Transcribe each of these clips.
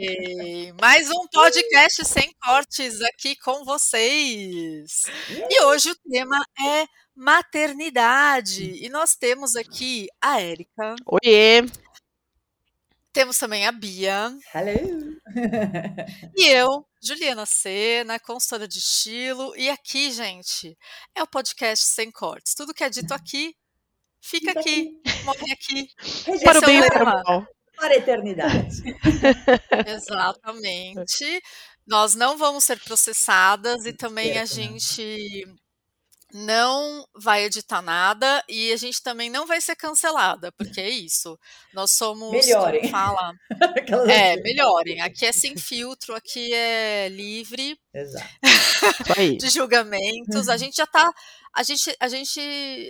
E mais um podcast sem cortes aqui com vocês. E hoje o tema é maternidade. E nós temos aqui a Érica. Oiê! Temos também a Bia. Hello! E eu, Juliana Sena, consultora de estilo. E aqui, gente, é o podcast sem cortes. Tudo que é dito aqui, fica, Fica aqui, morre aqui. Para Esse o é o bem e para o mal. Para a eternidade. Exatamente. Nós não vamos ser processadas e também a gente não vai editar nada e a gente também não vai ser cancelada, porque é isso. Nós somos, Melhorem. fala? É, melhorem. Aqui é sem filtro, aqui é livre de julgamentos. A gente já tá, a gente, a gente,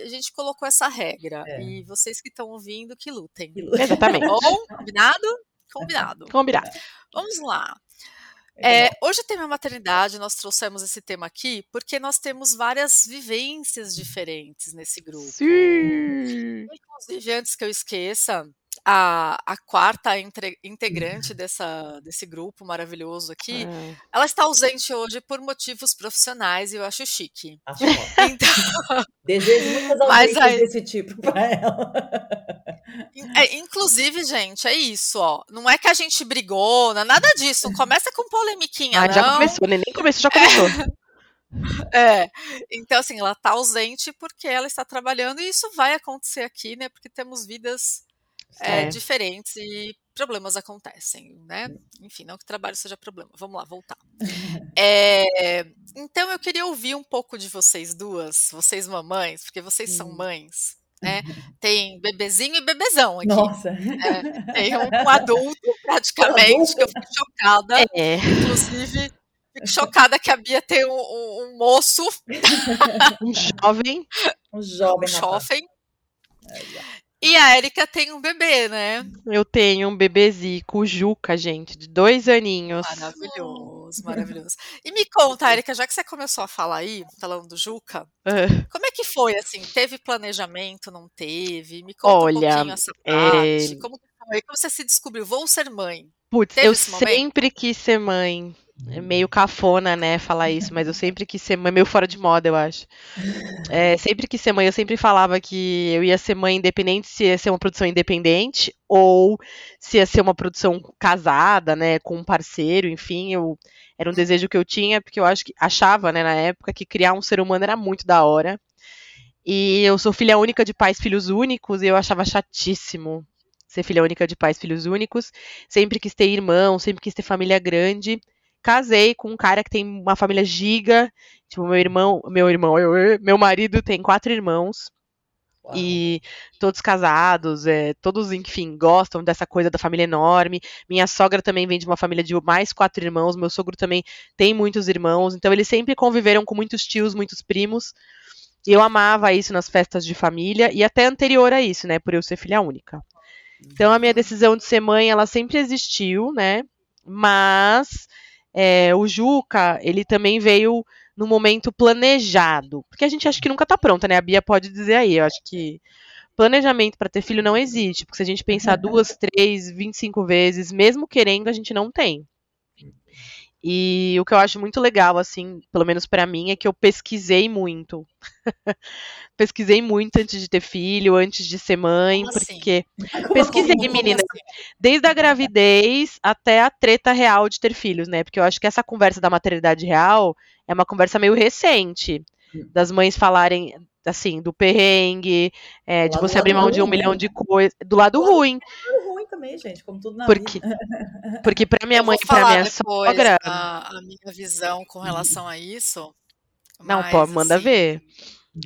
a gente colocou essa regra É. e vocês que estão ouvindo que lutem. Que Tá Exatamente. bom? Combinado? Combinado. Combinado. Vamos lá. É, É, hoje o tema maternidade, nós trouxemos esse tema aqui porque nós temos várias vivências diferentes nesse grupo. Sim. Inclusive, antes que eu esqueça, a, a quarta entre- integrante dessa, desse grupo maravilhoso aqui, Ah, ela está ausente hoje por motivos profissionais e eu acho chique. acho ótimo. Então, Desejo muitas ausências aí- desse tipo para ela. é, inclusive, gente, é isso, ó. Não é que a gente brigou, não é nada disso. Não começa com polemiquinha, Ah, não. já começou, né? Nem começou, já começou. É, então assim, ela tá ausente porque ela está trabalhando e isso vai acontecer aqui, né? Porque temos vidas é, É. diferentes e problemas acontecem, né? Enfim, não que trabalho seja problema. Vamos lá, voltar. É, então eu queria ouvir um pouco de vocês duas, vocês mamães, porque vocês são Hum. mães, né? Tem bebezinho e bebezão aqui. Nossa. né? Tem um, um adulto praticamente, que eu fico chocada. É. Inclusive, fico chocada que a Bia tem um, um- um moço, Um jovem. Um um jovem rapaz. jovem, e a Erika tem um bebê, né? Eu tenho um bebezico, o Juca, gente, de dois aninhos. Maravilhoso, maravilhoso. E me conta, Erika, já que você começou a falar aí, falando do Juca, Ah, como é que foi, assim? Teve planejamento, não teve? Me conta Olha, um pouquinho essa é, parte. Como que foi? Como você se descobriu? Vou ser mãe. Putz, Teve eu sempre quis ser mãe. É meio cafona, né, falar isso, mas eu sempre quis ser mãe, meio fora de moda, eu acho. É, sempre quis ser mãe, eu sempre falava que eu ia ser mãe independente se ia ser uma produção independente ou se ia ser uma produção casada, né, com um parceiro, enfim, eu era um desejo que eu tinha, porque eu acho que achava, né, na época que criar um ser humano era muito da hora. E eu sou filha única de pais filhos únicos e eu achava chatíssimo ser filha única de pais filhos únicos. Sempre quis ter irmão, sempre quis ter família grande. Casei com um cara que tem uma família giga. Tipo, meu irmão, meu irmão, eu- eu- meu marido tem quatro irmãos Uau. e todos casados, é, todos, enfim, gostam dessa coisa da família enorme. Minha sogra também vem de uma família de mais quatro irmãos, meu sogro também tem muitos irmãos, então eles sempre conviveram com muitos tios, muitos primos. E eu amava isso nas festas de família e até anterior a isso, né, por eu ser filha única. Então a minha decisão de ser mãe, ela sempre existiu, né? Mas é, o Juca, ele também veio no momento planejado. Porque a gente acha que nunca tá pronta, né? A Bia pode dizer aí. Eu acho que planejamento para ter filho não existe. Porque se a gente pensar duas, três, 25 vezes, mesmo querendo, a gente não tem. E o que eu acho muito legal, assim, pelo menos pra mim, é que eu pesquisei muito. pesquisei muito antes de ter filho, antes de ser mãe, Como assim? porque Como pesquisei, assim? menina, desde a gravidez até a treta real de ter filhos, né? Porque eu acho que essa conversa da maternidade real é uma conversa meio recente. Das mães falarem, assim, do perrengue, é, de você abrir mão de um milhão de coisas. Do lado ruim. É também, gente, como tudo na Porque, vida. porque pra minha mãe e pra falar minha sogra. a, a minha visão com relação a isso. Não, mas, pô, manda assim, ver.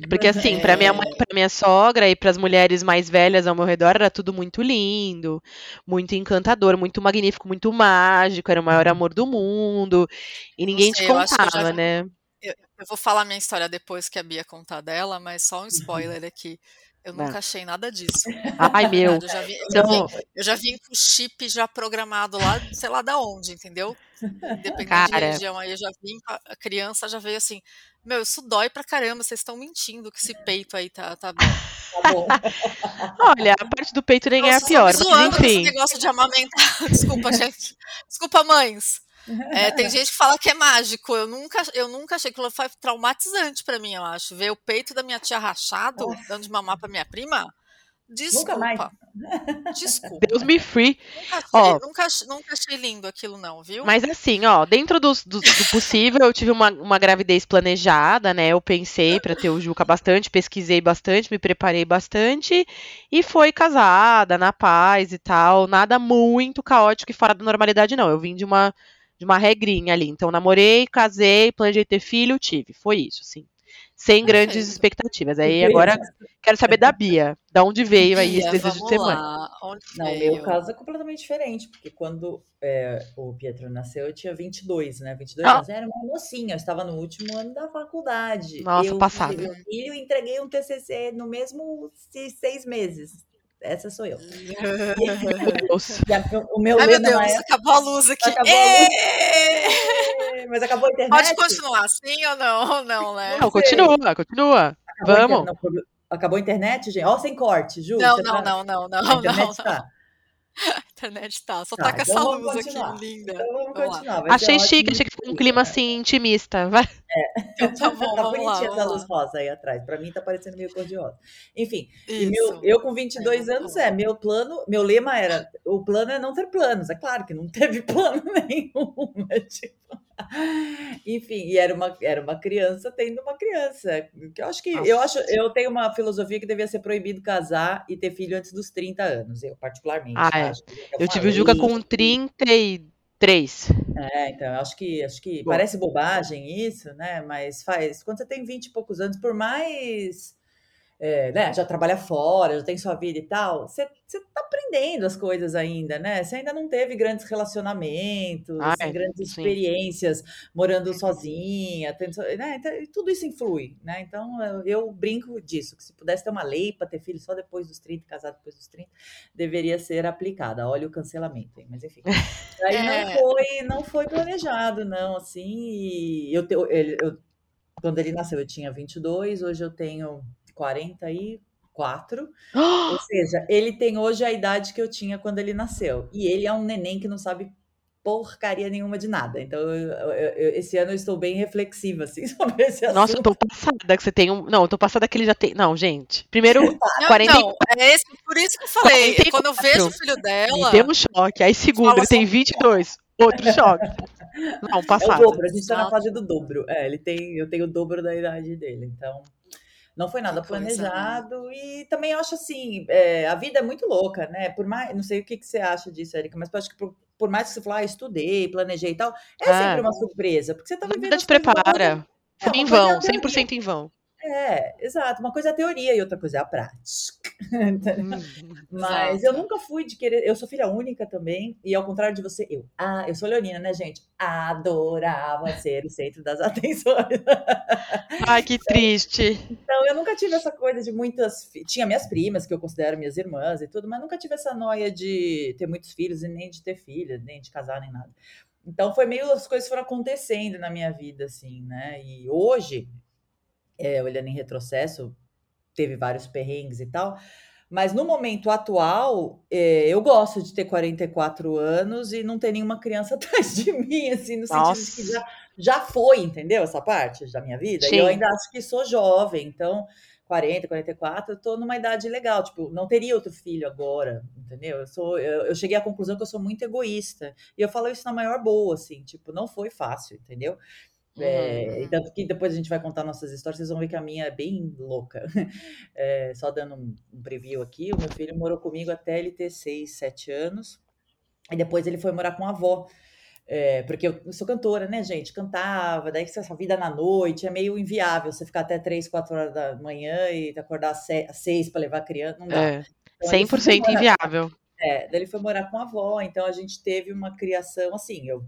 Porque assim, pra minha mãe, pra minha sogra e pras mulheres mais velhas ao meu redor era tudo muito lindo, muito encantador, muito magnífico, muito mágico, era o maior amor do mundo. E ninguém te sei, eu acho que eu contava, né? Eu, eu vou falar minha história depois que a Bia contar dela, mas só um spoiler aqui. Eu Não. nunca achei nada disso. Ai, de meu. Eu já, vi, eu, já Então, vi, eu já vim com chip já programado lá, sei lá da onde, entendeu? Dependendo de cara, religião, aí eu já vim, a a criança já veio assim, meu, isso dói pra caramba, vocês estão mentindo que esse peito aí tá, tá bom. Tá bom. olha, a parte do peito nem é a Nossa, só me pior, mas com esse enfim. negócio de amamentar. Desculpa, gente. Desculpa, mães. É, tem gente que fala que é mágico. Eu nunca, eu nunca achei que aquilo foi traumatizante pra mim, eu acho. Ver o peito da minha tia rachado, Nossa. dando de mamar pra minha prima. Nunca mais. Desculpa. Desculpa. Deus me free. Nunca achei, Ó, nunca, nunca achei lindo aquilo, não, viu? mas assim, ó, dentro dos- do, do possível, eu tive uma, uma gravidez planejada, né? Eu pensei pra ter o Juca bastante, pesquisei bastante, me preparei bastante e foi casada, na paz e tal. Nada muito caótico e fora da normalidade, não. Eu vim de uma, de uma regrinha ali. Então, namorei, casei, planejei ter filho, tive. Foi isso, assim. Sem grandes Perfeito. expectativas. Aí agora quero saber da Bia. Da onde veio aí esse desejo de. Onde Não, meu caso é completamente diferente, porque quando é, o Pietro nasceu, eu tinha 22, né? 22 Ah. anos, eu era uma mocinha, eu estava no último ano da faculdade. Nossa, eu passada. tive um filho e entreguei um TCC no mesmo se- seis meses. Essa sou eu. A- o meu Ai, meu Deus, época- acabou a luz aqui. Acabou a luz. Ê! Mas acabou a internet? Pode continuar assim ou não? Ou não, né? Não, continua, continua. Acabou a inter- Vamos. não, foi- acabou a internet, gente? Ó, sem corte, Ju. Não, não, tá- não, não, não, A não, internet não. tá. Internet tá. Só Tá, tá com então essa luz continuar. aqui, linda. Então vamos Vamos lá. continuar. Achei chique, achei que ficou um clima assim intimista. Vai. Então tá bom, tá vamos lá, bonitinha essa vamos luz lá. rosa aí atrás. Pra mim tá parecendo meio cor de rosa. Enfim, e meu, eu com 22 É, anos, vamos é, meu plano, meu lema era, o plano é não ter planos. É claro que não teve plano nenhum, né? Tipo, enfim, e era uma, era uma criança tendo uma criança. Que eu acho que, eu acho, eu tenho uma filosofia que devia ser proibido casar e ter filho antes dos 30 anos, eu particularmente. Ah, tá? é. Eu tive o Juca com 33. É, então, eu acho que acho que Bom. parece bobagem isso, né? Mas faz. Quando você tem 20 e poucos anos, por mais. É, né, já trabalha fora, já tem sua vida e tal, você, você tá aprendendo as coisas ainda, né? Você ainda não teve grandes relacionamentos, Ai, grandes sim. experiências morando sozinha, tendo, né? Então, tudo isso influi, né? Então eu, eu brinco disso, que se pudesse ter uma lei para ter filho só depois dos 30, casar depois dos 30, deveria ser aplicada. Olha o cancelamento aí, mas enfim. Aí não É. foi, não foi planejado, não, assim, eu, te- ele- eu- quando ele nasceu eu tinha 22, hoje eu tenho 44, ou seja, ele tem hoje a idade que eu tinha quando ele nasceu, e ele é um neném que não sabe porcaria nenhuma de nada, então eu- eu- eu- esse ano eu estou bem reflexiva, assim, sobre esse Nossa, eu assunto. tô passada que você tem um. Não, eu tô passada que ele já tem. Não, gente. Primeiro, Não, 40 então, é esse, por isso que eu falei. 44. Quando eu vejo o filho me dela, deu um choque. Aí, segundo, ele tem só- 22. Outro choque. Não, É o dobro, a gente tá na fase do dobro. É, ele tem, eu tenho o dobro da idade dele, então não foi nada né? planejado e também eu acho assim, é, a vida é muito louca, né? Por mais, não sei o que, que você acha disso, Erika, mas eu acho que por, por mais que você falar, ah, estudei, planejei e tal, é Ah. sempre uma surpresa, porque você tá vivendo Nada as te coisas prepara. é, Foi uma em é vão, a teoria. 100% em vão. É, exato. Uma coisa é a teoria e outra coisa é a prática. Mas eu nunca fui de querer. Eu sou filha única também, e ao contrário de você, eu. Ah, eu sou leonina, né, gente? Adorava ser o centro das atenções. Ai, que triste. Então, eu nunca tive essa coisa de muitas. Tinha minhas primas, que eu considero minhas irmãs e tudo, mas nunca tive essa noia de ter muitos filhos e nem de ter filha, nem de casar, nem nada. Então, foi meio. As coisas foram acontecendo na minha vida, assim, né? E hoje, é, olhando em retrocesso, teve vários perrengues e tal. Mas no momento atual, é, eu gosto de ter 44 anos e não ter nenhuma criança atrás de mim, assim, no sentido de que Nossa. já, já foi, entendeu? Essa parte da minha vida. E Sim. eu ainda acho que sou jovem, então 40, 44, eu tô numa idade legal. Tipo, não teria outro filho agora, entendeu? Eu, sou, eu, eu cheguei à conclusão que eu sou muito egoísta. E eu falo isso na maior boa, assim, tipo, não foi fácil, entendeu? É, Uhum. tanto que depois a gente vai contar nossas histórias, vocês vão ver que a minha é bem louca. É, só dando um, um preview aqui, o meu filho morou comigo até ele ter 6, 7 anos. E depois ele foi morar com a avó. É, porque eu, eu sou cantora, né, gente? Cantava, daí que essa vida na noite é meio inviável você ficar até 3, 4 horas da manhã e acordar às 6 para levar a criança, não dá. É, Então, ele foi 100% morar- inviável. é, daí ele foi morar com a avó, então a gente teve uma criação assim, eu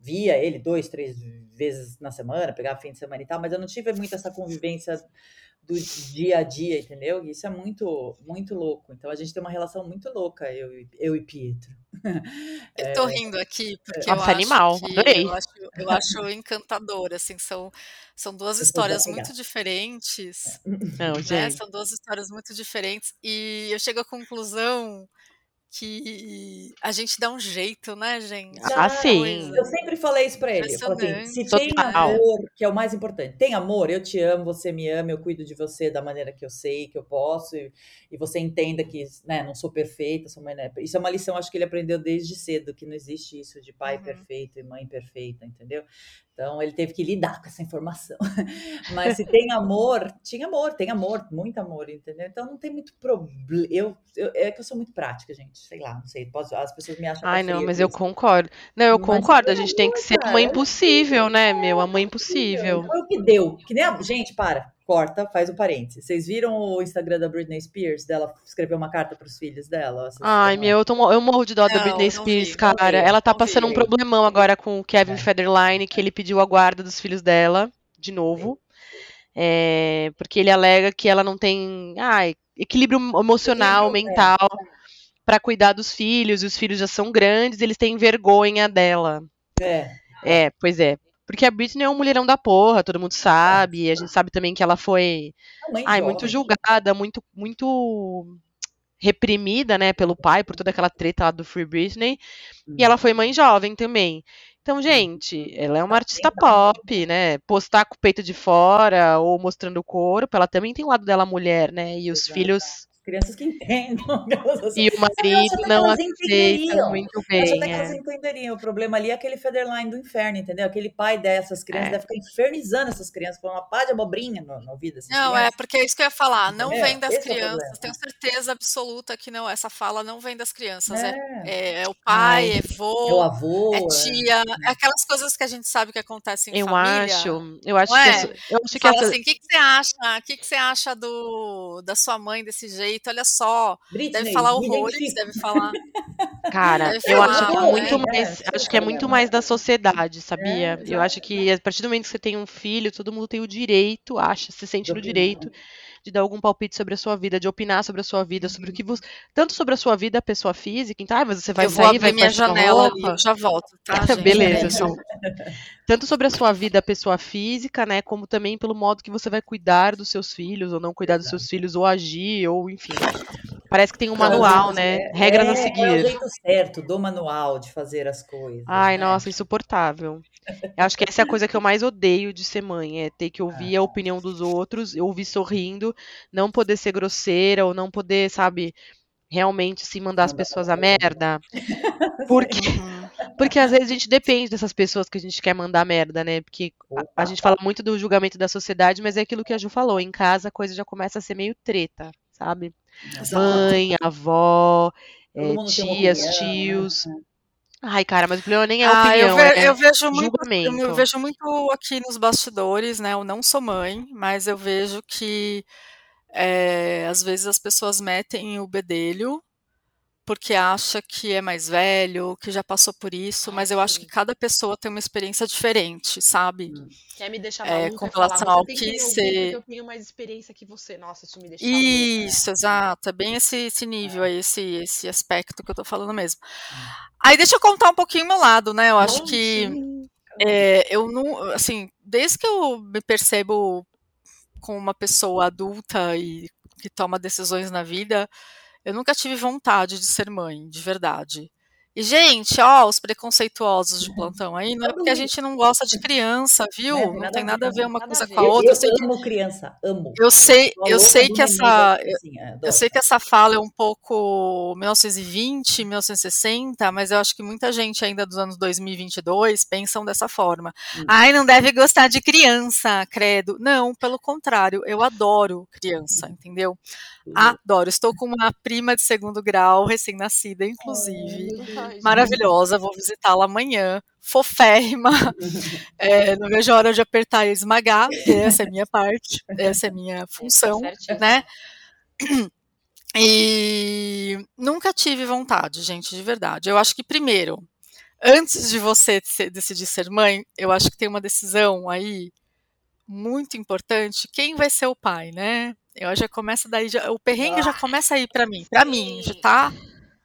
via ele dois, três vezes na semana, pegava fim de semana e tal, mas eu não tive muito essa convivência do dia a dia, entendeu? E isso é muito, muito louco. Então a gente tem uma relação muito louca, eu, eu e Pietro. Eu tô rindo aqui porque Nossa, eu animal, acho que adorei. eu acho, eu acho encantador, assim, são, são duas Eu histórias muito diferentes, Não, né? São duas histórias muito diferentes e eu chego à conclusão que a gente dá um jeito, né, gente? Ah, Dá. sim. Eu sempre falei isso pra ele. Eu falo assim, se impressionante. tem Total. amor, que é o mais importante. Tem amor, eu te amo, você me ama, eu cuido de você da maneira que eu sei, que eu posso, e, e você entenda que né, não sou perfeita, sua mãe é. per- Isso é uma lição, acho que ele aprendeu desde cedo, que não existe isso de pai Uhum. perfeito e mãe perfeita, entendeu? Então ele teve que lidar com essa informação. Mas se tem amor, tinha amor, tem amor, muito amor, entendeu? Então não tem muito problema. Eu, eu- é que eu sou muito prática, gente. Sei lá, não sei. Posso, as pessoas me acham Ai, não, mas eu isso. concordo. Não, eu Mas concordo. A gente tem que ser a mãe cara. impossível, né, meu? A mãe impossível. Foi o que deu. Que nem a... Gente, para. Corta, faz um parênteses. Vocês viram o Instagram da Britney Spears? Dela escrever uma carta para os filhos dela? Ai, meu, eu, tô eu morro de dó da Não, Britney não Spears, vi, cara. vi, Ela tá passando um vi. problemão agora com o Kevin É. Federline, que ele pediu a guarda dos filhos dela, de novo. É, porque ele alega que ela não tem ai, equilíbrio emocional, Equilíbrio, é. mental, pra cuidar dos filhos, e os filhos já são grandes, eles têm vergonha dela. É. É, pois é. Porque a Britney é um mulherão da porra, todo mundo sabe. E a gente sabe também que ela foi, ai, muito julgada, muito, muito reprimida, né, pelo pai, por toda aquela treta lá do Free Britney. E ela foi mãe jovem também. Então, gente, ela é uma artista pop, né? Postar com o peito de fora ou mostrando o corpo, ela também tem o lado dela mulher, né? E os filhos Crianças que entendem. assim. e o Eu acho marido que não entenderiam. muito Eu acho bem. até que elas É. entenderiam. O problema ali é aquele Federline do inferno, entendeu? Aquele pai dessas crianças É. deve ficar infernizando essas crianças, falando uma pá de abobrinha no, no ouvido dessas Não, é crianças. porque é isso que eu ia falar. Não Entendeu? vem das Esse é crianças. problema. Tenho certeza absoluta que não. Essa fala não vem das crianças. É, É. é, é o pai, Ai, é É vô, avô. é é- tia, é aquelas coisas que a gente sabe que acontecem em Eu família. acho, eu acho Não que é? essa, eu acho que Fala essa, assim, o que, que você acha? O que, que você acha do, da sua mãe desse jeito? Olha só, deve Britney, falar me horrores, deve falar, Cara, deve eu acho que é falar, muito? É, mais, é o acho que é muito mais da sociedade, É, sabia? Eu acho que a partir do momento que você tem um filho, todo mundo tem o direito, acha, se sente no direito de dar algum palpite sobre a sua vida, de opinar sobre a sua vida, sobre o que você, tanto sobre a sua vida, pessoa física, então, ah, mas você vai Eu vou sair, abrir vai minha janela roupa. eu já volto, tá, gente? Beleza, show. Tanto sobre a sua vida, pessoa física, né, como também pelo modo que você vai cuidar dos seus filhos, ou não cuidar dos seus filhos, ou agir, ou enfim. Parece que tem um é manual, né? certo? Regras a É, qual é o seguir. jeito certo do manual de fazer as coisas, Ai, né? nossa, insuportável. Eu acho que essa é a coisa que eu mais odeio de ser mãe, é ter que ouvir a opinião dos outros, ouvir sorrindo, não poder ser grosseira ou não poder, sabe, realmente se mandar as pessoas a merda. Porque, porque às vezes a gente depende dessas pessoas que a gente quer mandar merda, né? Porque a, a gente fala muito do julgamento da sociedade, mas é aquilo que a Ju falou, em casa a coisa já começa a ser meio treta, sabe? Exato. Mãe, avó, é, tias, opinião, né? Ai, cara, mas o problema nem é Ah, eu, opinião, ve- é eu vejo muito, eu julgamento. vejo muito aqui nos bastidores, né? Eu não sou mãe, mas eu vejo que é, às vezes as pessoas metem o bedelho porque acha que é mais velho, que já passou por isso, mas eu acho que cada pessoa tem uma experiência diferente, sabe? Hum. Quer me deixar É, maluca com e falar, relação você ao que que ser- porque eu tenho mais experiência que você. Nossa, isso me deixa. Isso, exato. É bem esse, esse nível aí, esse, esse aspecto que eu tô falando mesmo. Aí deixa eu contar um pouquinho o meu lado, né? Eu acho que Conte. é, eu não, assim, desde que eu me percebo como uma pessoa adulta e que toma decisões na vida, eu nunca tive vontade de ser mãe, de verdade. E, gente, ó, os preconceituosos de plantão aí, não é porque a gente não gosta de criança, viu? Tem Não tem nada a ver, uma coisa com a Eu, outra. Eu eu sei que, amo criança, amo. eu sei, Sou a eu sei que essa, assim, é, eu adoro. sei que essa fala é um pouco 1920, 1960, mas eu acho que muita gente ainda dos anos 2022 pensam dessa forma. Hum. Ai, não deve gostar de criança, credo. Não, pelo contrário, eu adoro criança, entendeu? Tudo. Adoro. Estou com uma prima de segundo grau, recém-nascida, inclusive. Ai. Maravilhosa, vou visitá-la amanhã. Foférrima. É, não vejo a hora de apertar e esmagar, essa é a minha parte, essa é a minha função, certinho. né? E nunca tive vontade, gente, de verdade. Eu acho que, primeiro, antes de você decidir ser mãe, eu acho que tem uma decisão aí muito importante quem vai ser o pai, né? Eu já começa daí, já, o perrengue ah, já começa aí para mim, para mim, já tá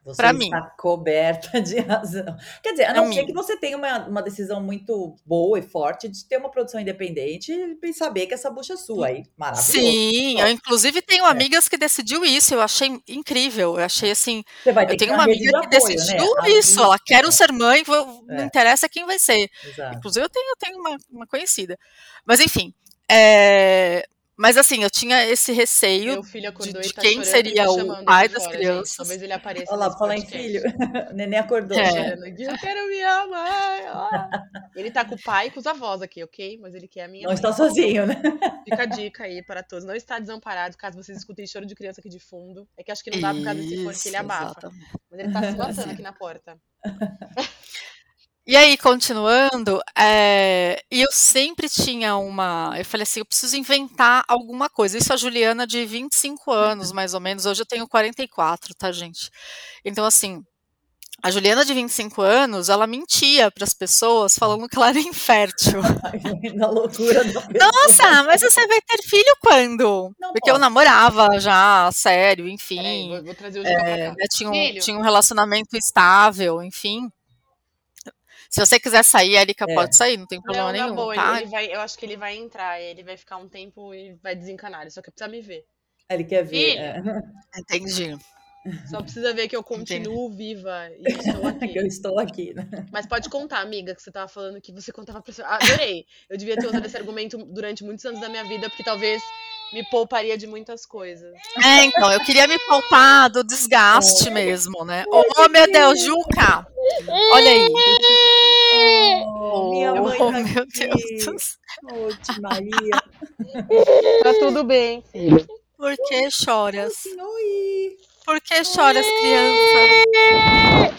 você pra está mim. coberta de razão. Quer dizer, a não ser que você tenha uma, uma decisão muito boa e forte de ter uma produção independente e saber que essa bucha é sua aí. Maravilhoso. Sim, eu inclusive tenho é. amigas que decidiu isso, eu achei incrível. Eu achei assim. Você vai ter eu tenho que uma amiga apoio, que decidiu né? isso. Ela quer ser mãe, não É. interessa quem vai ser. Exato. Inclusive, eu tenho, eu tenho uma, uma conhecida. Mas enfim. é, Mas assim, eu tinha esse receio Meu filho acordou de e tá quem chorando, seria me o pai das fora, crianças. Gente. Talvez ele apareça Olha lá, falar em filho. O neném acordou. É. Chorando Eu quero minha mãe. ó. Ele tá com o pai e com os avós aqui, ok? Mas ele quer a minha Não mãe. está sozinho, né? Fica a dica aí para todos. Não está desamparado, caso vocês escutem choro de criança aqui de fundo. É que acho que não dá por causa desse fone que ele abafa. exatamente. Mas ele tá se matando aqui na porta. E aí, continuando, é, eu sempre tinha uma. Eu falei assim: eu preciso inventar alguma coisa. Isso a Juliana de 25 anos, mais ou menos. Hoje eu tenho 44, tá, gente? Então, assim, a Juliana de 25 anos, ela mentia para as pessoas falando que ela era infértil. Na loucura da pessoa. Nossa, mas você vai ter filho quando? Não Porque eu posso. namorava já, sério, Peraí, enfim. vou, vou trazer o É, né, tinha, um, tinha um relacionamento estável, enfim. Se você quiser sair, a Erika É. pode sair, não tem problema Não, nenhum, boa, tá? ele, vai, eu acho que ele vai entrar, ele vai ficar um tempo e vai desencanar. Ele só que precisa me ver. Ele quer ver. Filho. é. Entendi. Só precisa ver que eu continuo viva e estou aqui. eu estou aqui, né? Mas pode contar, amiga, que você tava falando que você contava pra pessoa. Adorei. Eu devia ter usado esse argumento durante muitos anos da minha vida, porque talvez me pouparia de muitas coisas. É, então, eu queria me poupar do desgaste mesmo, né? Oh, meu Deus, Juca! Olha aí. Oh, minha Oh, mãe tá meu aqui. Deus do céu. Ô, tia Maria. Tá tudo bem, filho. Por que choras? Por que choras, criança?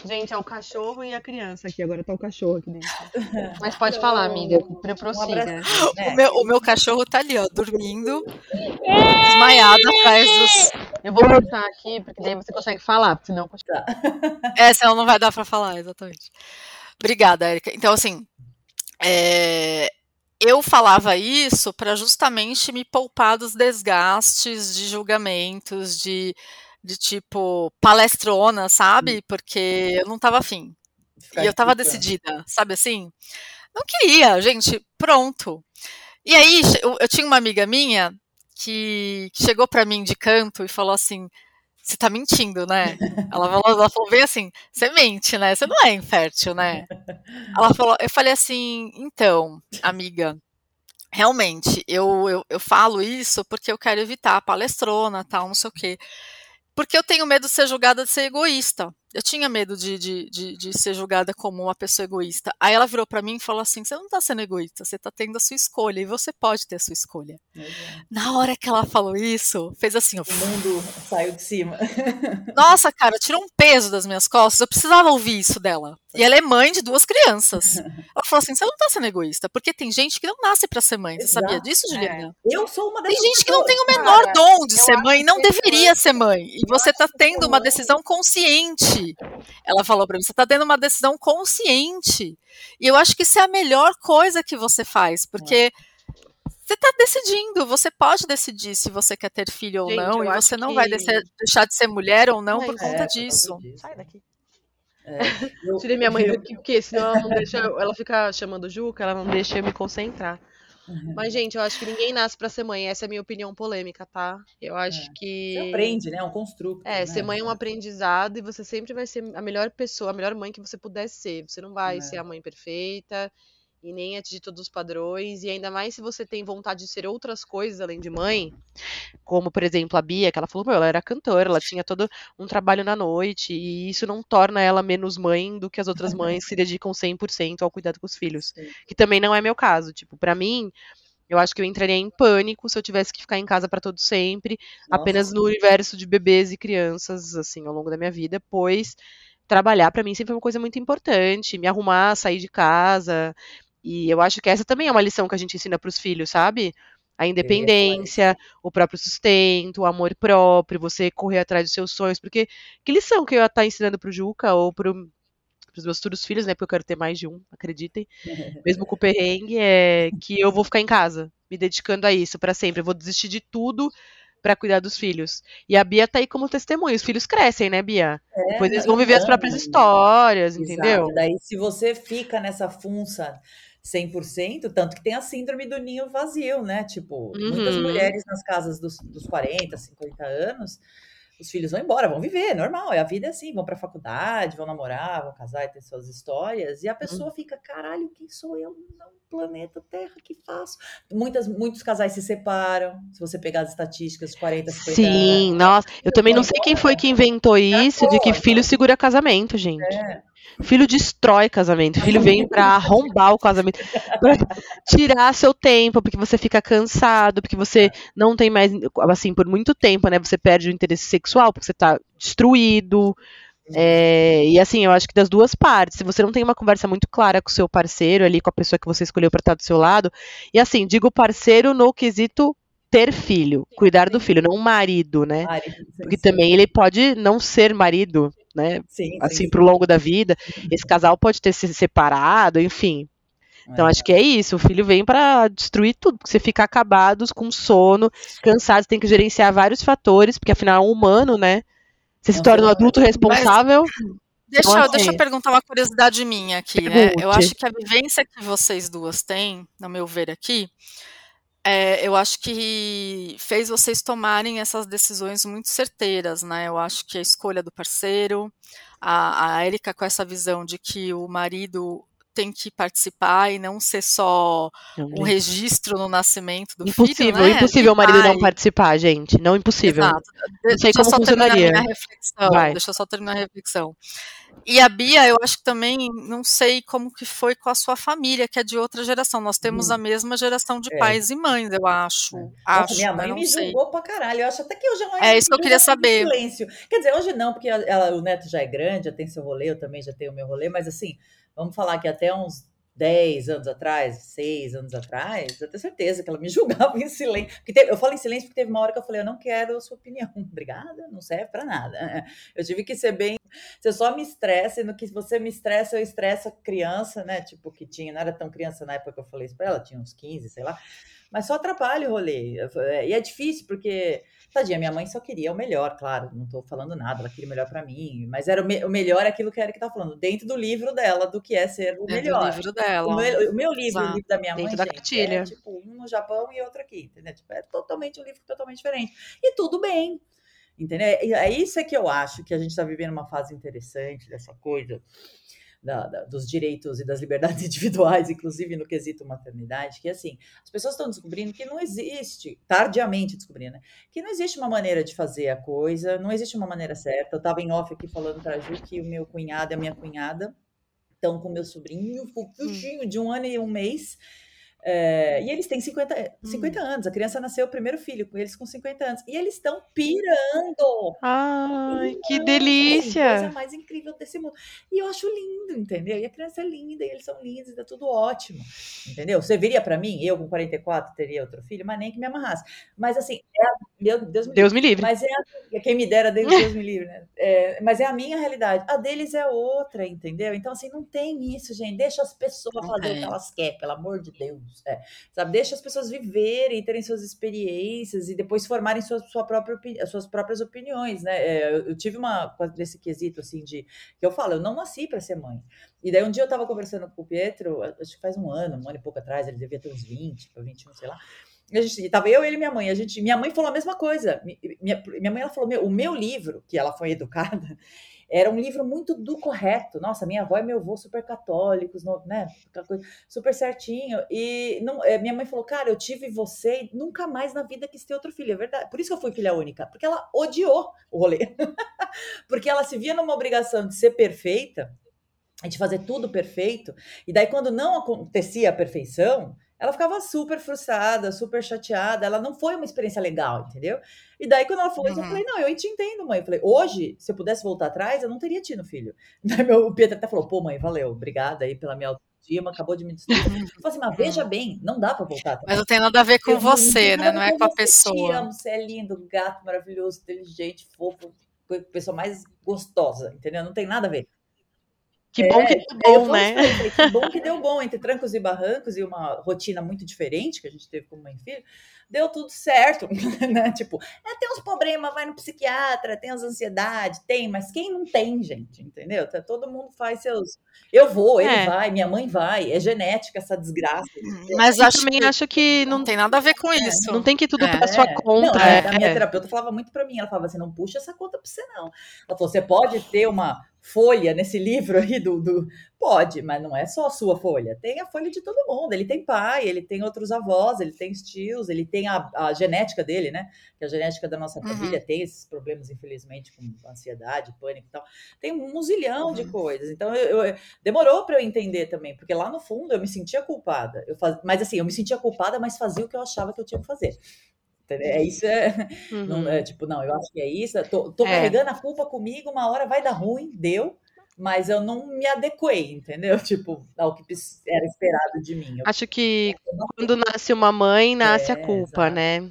Gente, é o cachorro e a criança aqui. Agora tá o cachorro aqui dentro. Mas pode falar, amiga. Um Prossiga. abraço. O meu, o meu cachorro tá ali, ó, dormindo, desmaiado atrás dos. Eu vou voltar aqui, porque daí você consegue falar, porque senão. É, senão não vai dar pra falar, exatamente. Obrigada, Erika. Então, assim, é, eu falava isso para justamente me poupar dos desgastes de julgamentos, de, de tipo palestrona, sabe? Porque eu não tava afim. Ficar E eu tava decidida, sabe assim? Não queria, gente, pronto. E aí, eu, eu tinha uma amiga minha que, que chegou pra mim de canto e falou assim: Você tá mentindo, né? Ela falou, ela falou bem assim: Você mente, né? Você não é infértil, né? Ela falou, eu falei assim: Então, amiga. Realmente, eu, eu, eu falo isso porque eu quero evitar a palestrona, tal, não sei o quê. Porque eu tenho medo de ser julgada de ser egoísta. Eu tinha medo de, de, de, de ser julgada como uma pessoa egoísta. Aí ela virou pra mim e falou assim: você não tá sendo egoísta, você tá tendo a sua escolha e você pode ter a sua escolha. Exato. Na hora que ela falou isso, fez assim, ó, O mundo saiu de cima. nossa, cara, tirou um peso das minhas costas. Eu precisava ouvir isso dela. E ela é mãe de duas crianças. Ela falou assim: você não tá sendo egoísta, porque tem gente que não nasce pra ser mãe. Você sabia Exato. disso, Juliana? Eu sou uma Tem dessas gente que não tem o pessoas. menor Cara, dom de ser mãe e não ser deveria ser mãe. E você tá que ser tendo uma decisão consciente. Ela falou pra mim: você tá tendo uma decisão consciente. E eu acho que isso é a melhor coisa que você faz, porque você tá decidindo, você pode decidir se você quer ter filho ou Gente, não, e você não que- vai deixar, deixar de ser mulher ou não por é, conta É, disso. Sai daqui. É, eu- Tirei minha mãe daqui, porque senão ela não deixa. Ela fica chamando Juca, ela não deixa eu me concentrar. Uhum. Mas, gente, eu acho que ninguém nasce pra ser mãe. Essa é a minha opinião polêmica, tá? Eu acho que. Você aprende, né? É um construto. É, né? ser mãe é um aprendizado e você sempre vai ser a melhor pessoa, a melhor mãe que você puder ser. Você não vai É. ser a mãe perfeita e nem atingir todos os padrões. E ainda mais se você tem vontade de ser outras coisas além de mãe. Como, por exemplo, a Bia, que ela falou, meu, ela era cantora, ela tinha todo um trabalho na noite, e isso não torna ela menos mãe do que as outras mães que se dedicam 100% ao cuidado com os filhos. Sim. Que também não é meu caso. Tipo, pra mim, eu acho que eu entraria em pânico se eu tivesse que ficar em casa pra todo sempre, Nossa, apenas no universo de bebês e crianças, assim, ao longo da minha vida, pois trabalhar pra mim sempre foi uma coisa muito importante, me arrumar, sair de casa. E eu acho que essa também é uma lição que a gente ensina pros filhos, sabe? A independência, o próprio sustento, o amor próprio, você correr atrás dos seus sonhos, porque que lição que eu ia estar ensinando pro Juca ou pro pros meus futuros filhos, né? Porque eu quero ter mais de um, acreditem. Mesmo com o perrengue, é que eu vou ficar em casa, me dedicando a isso para sempre. Eu vou desistir de tudo para cuidar dos filhos. E a Bia tá aí como testemunho. Os filhos crescem, né, Bia? É, Depois eles vão viver as próprias histórias, Exato. entendeu? Daí, se você fica nessa funça 100%, tanto que tem a síndrome do ninho vazio, né? Tipo, uhum. muitas mulheres nas casas dos, dos 40, 50 anos os filhos vão embora, vão viver, é normal, a vida é assim, vão para a faculdade, vão namorar, vão casar e ter suas histórias, e a pessoa uhum. fica, caralho, quem sou eu no planeta Terra, que faço? Muitas, muitos casais se separam, se você pegar as estatísticas, 40, 50 Sim, anos, nossa, eu também não sei quem foi que inventou isso, de que filho segura casamento, gente. É. Filho destrói casamento. Filho vem para arrombar o casamento, para tirar seu tempo, porque você fica cansado, porque você não tem mais, assim, por muito tempo, né? Você perde o interesse sexual, porque você tá destruído. É, e assim, eu acho que das duas partes, se você não tem uma conversa muito clara com o seu parceiro ali, com a pessoa que você escolheu para estar do seu lado, e assim, digo parceiro no quesito ter filho, cuidar do filho, não marido, né? Porque também ele pode não ser marido, né? Sim, assim, pro longo da vida. Esse casal pode ter se separado, enfim. Então, é. acho que é isso. O filho vem para destruir tudo. Você fica acabados, com sono, cansado, tem que gerenciar vários fatores, porque afinal é um humano, né? Você se torna um adulto responsável. Mas... Deixa, então, assim, deixa eu perguntar uma curiosidade minha aqui, né? Eu acho que a vivência que vocês duas têm, no meu ver aqui, é, eu acho que fez vocês tomarem essas decisões muito certeiras, né? Eu acho que a escolha do parceiro, a, a Erika com essa visão de que o marido tem que participar e não ser só um registro no nascimento do impossível, filho, né? Impossível o marido não participar, gente. Não impossível. Exato. Não sei deixa como funcionaria. Deixa eu só terminar a reflexão. E a Bia, eu acho que também, não sei como que foi com a sua família, que é de outra geração. Nós temos hum. a mesma geração de é. pais e mães, eu acho. É. acho minha mãe me sei. julgou pra caralho. Eu acho até que hoje ela É isso que eu queria saber. Silêncio. Quer dizer, hoje não, porque ela, o neto já é grande, já tem seu rolê, eu também já tenho o meu rolê, mas assim, vamos falar que até uns 10 anos atrás, 6 anos atrás, eu tenho certeza que ela me julgava em silêncio. Porque teve, eu falo em silêncio porque teve uma hora que eu falei, eu não quero a sua opinião. Obrigada, não serve para nada. Eu tive que ser bem. Você só me estressa, e no que você me estressa, eu estresso a criança, né? Tipo, que tinha, não era tão criança na época que eu falei isso pra ela, tinha uns 15, sei lá. Mas só atrapalha o rolê. E é difícil, porque Tadinha, minha mãe só queria o melhor, claro, não estou falando nada, ela queria o melhor para mim, mas era o, me, o, melhor aquilo que a Erika tá falando, dentro do livro dela, do que é ser o dentro melhor. Livro dela. O meu, o meu livro, Exato. o livro da minha dentro mãe, da gente, cartilha. é tipo um no Japão e outro aqui, entendeu? Tipo, é totalmente um livro totalmente diferente. E tudo bem, entendeu? É isso é que eu acho que a gente está vivendo uma fase interessante dessa coisa da, da, dos direitos e das liberdades individuais, inclusive no quesito maternidade, que assim, as pessoas estão descobrindo que não existe, tardiamente descobrindo, né? Que não existe uma maneira de fazer a coisa, não existe uma maneira certa. Eu estava em off aqui falando para a Ju que o meu cunhado e a minha cunhada estão com meu sobrinho, fofinho, de um ano e um mês, é, e eles têm 50, 50 hum. anos. A criança nasceu o primeiro filho com eles com 50 anos. E eles estão pirando. Ai, que delícia! É a coisa mais incrível desse mundo. E eu acho lindo, entendeu? E a criança é linda, e eles são lindos, e tá tudo ótimo. Entendeu? Você viria para mim, eu com 44 teria outro filho, mas nem que me amarrasse. Mas assim, é a, meu, Deus, me, Deus me livre. Mas é a, quem me dera, Deus, Deus me livre, né? É, mas é a minha realidade. A deles é outra, entendeu? Então, assim, não tem isso, gente. Deixa as pessoas fazer o que elas querem, pelo amor de Deus. É, sabe? Deixa as pessoas viverem, terem suas experiências e depois formarem sua, sua própria, as suas próprias opiniões, né? É, eu, tive uma desse quesito assim de que eu falo, eu não nasci para ser mãe. E daí um dia eu estava conversando com o Pietro, acho que faz um ano, um ano e pouco atrás, ele devia ter uns 20 para 21, sei lá. E a gente, tava eu, ele e minha mãe. A gente, minha mãe falou a mesma coisa. Minha, minha mãe ela falou: meu, o meu livro, que ela foi educada, era um livro muito do correto. Nossa, minha avó e meu avô super católicos, né? Super certinho. E não, eh, minha mãe falou, cara, eu tive você e nunca mais na vida quis ter outro filho. É verdade. Por isso que eu fui filha única. Porque ela odiou o rolê. porque ela se via numa obrigação de ser perfeita, de fazer tudo perfeito. E daí, quando não acontecia a perfeição, ela ficava super frustrada, super chateada. Ela não foi uma experiência legal, entendeu? E daí, quando ela falou isso, eu falei: Não, eu te entendo, mãe. Eu falei: Hoje, se eu pudesse voltar atrás, eu não teria tido filho. Daí, meu, o Pedro até falou: Pô, mãe, valeu, obrigada aí pela minha autoestima, acabou de me destruir. Eu falei assim: Mas veja bem, não dá para voltar atrás. Mas não tem nada a ver com eu, você, não, né? Não é com a pessoa. Te amo, você é lindo, gato, maravilhoso, inteligente, fofo, pessoa mais gostosa, entendeu? Não tem nada a ver. Que bom que deu bom, né? Falei, que bom que deu bom, entre trancos e barrancos e uma rotina muito diferente que a gente teve como mãe e filho, deu tudo certo, né? Tipo, é, tem uns problemas, vai no psiquiatra, tem as ansiedades, tem, mas quem não tem, gente, entendeu? Tá, todo mundo faz seus. Eu vou, ele é. vai, minha mãe vai, é genética essa desgraça. Hum, mas eu também que... acho que não, não tem nada a ver com é. isso. Não tem que tudo é. para sua conta. Não, é. A minha terapeuta falava muito para mim, ela falava assim, não puxa essa conta para você não. Ela falou, você pode ter uma folha nesse livro aí do, do, Pode, mas não é só a sua folha. Tem a folha de todo mundo. Ele tem pai, ele tem outros avós, ele tem tios, ele tem a, a genética dele, né? Que a genética da nossa uhum. família tem esses problemas, infelizmente, com ansiedade, pânico e tal. Tem um zilhão uhum. de coisas. Então, eu, eu demorou para eu entender também, porque lá no fundo eu me sentia culpada. Eu faz... Mas assim, eu me sentia culpada, mas fazia o que eu achava que eu tinha que fazer. É isso é, uhum. não, é, tipo, não, eu acho que é isso. Tô, tô é. carregando a culpa comigo, uma hora vai dar ruim, deu, mas eu não me adequei, entendeu? Tipo, ao que era esperado de mim. Eu, acho que quando nasce uma mãe, nasce é, a culpa, exato. né?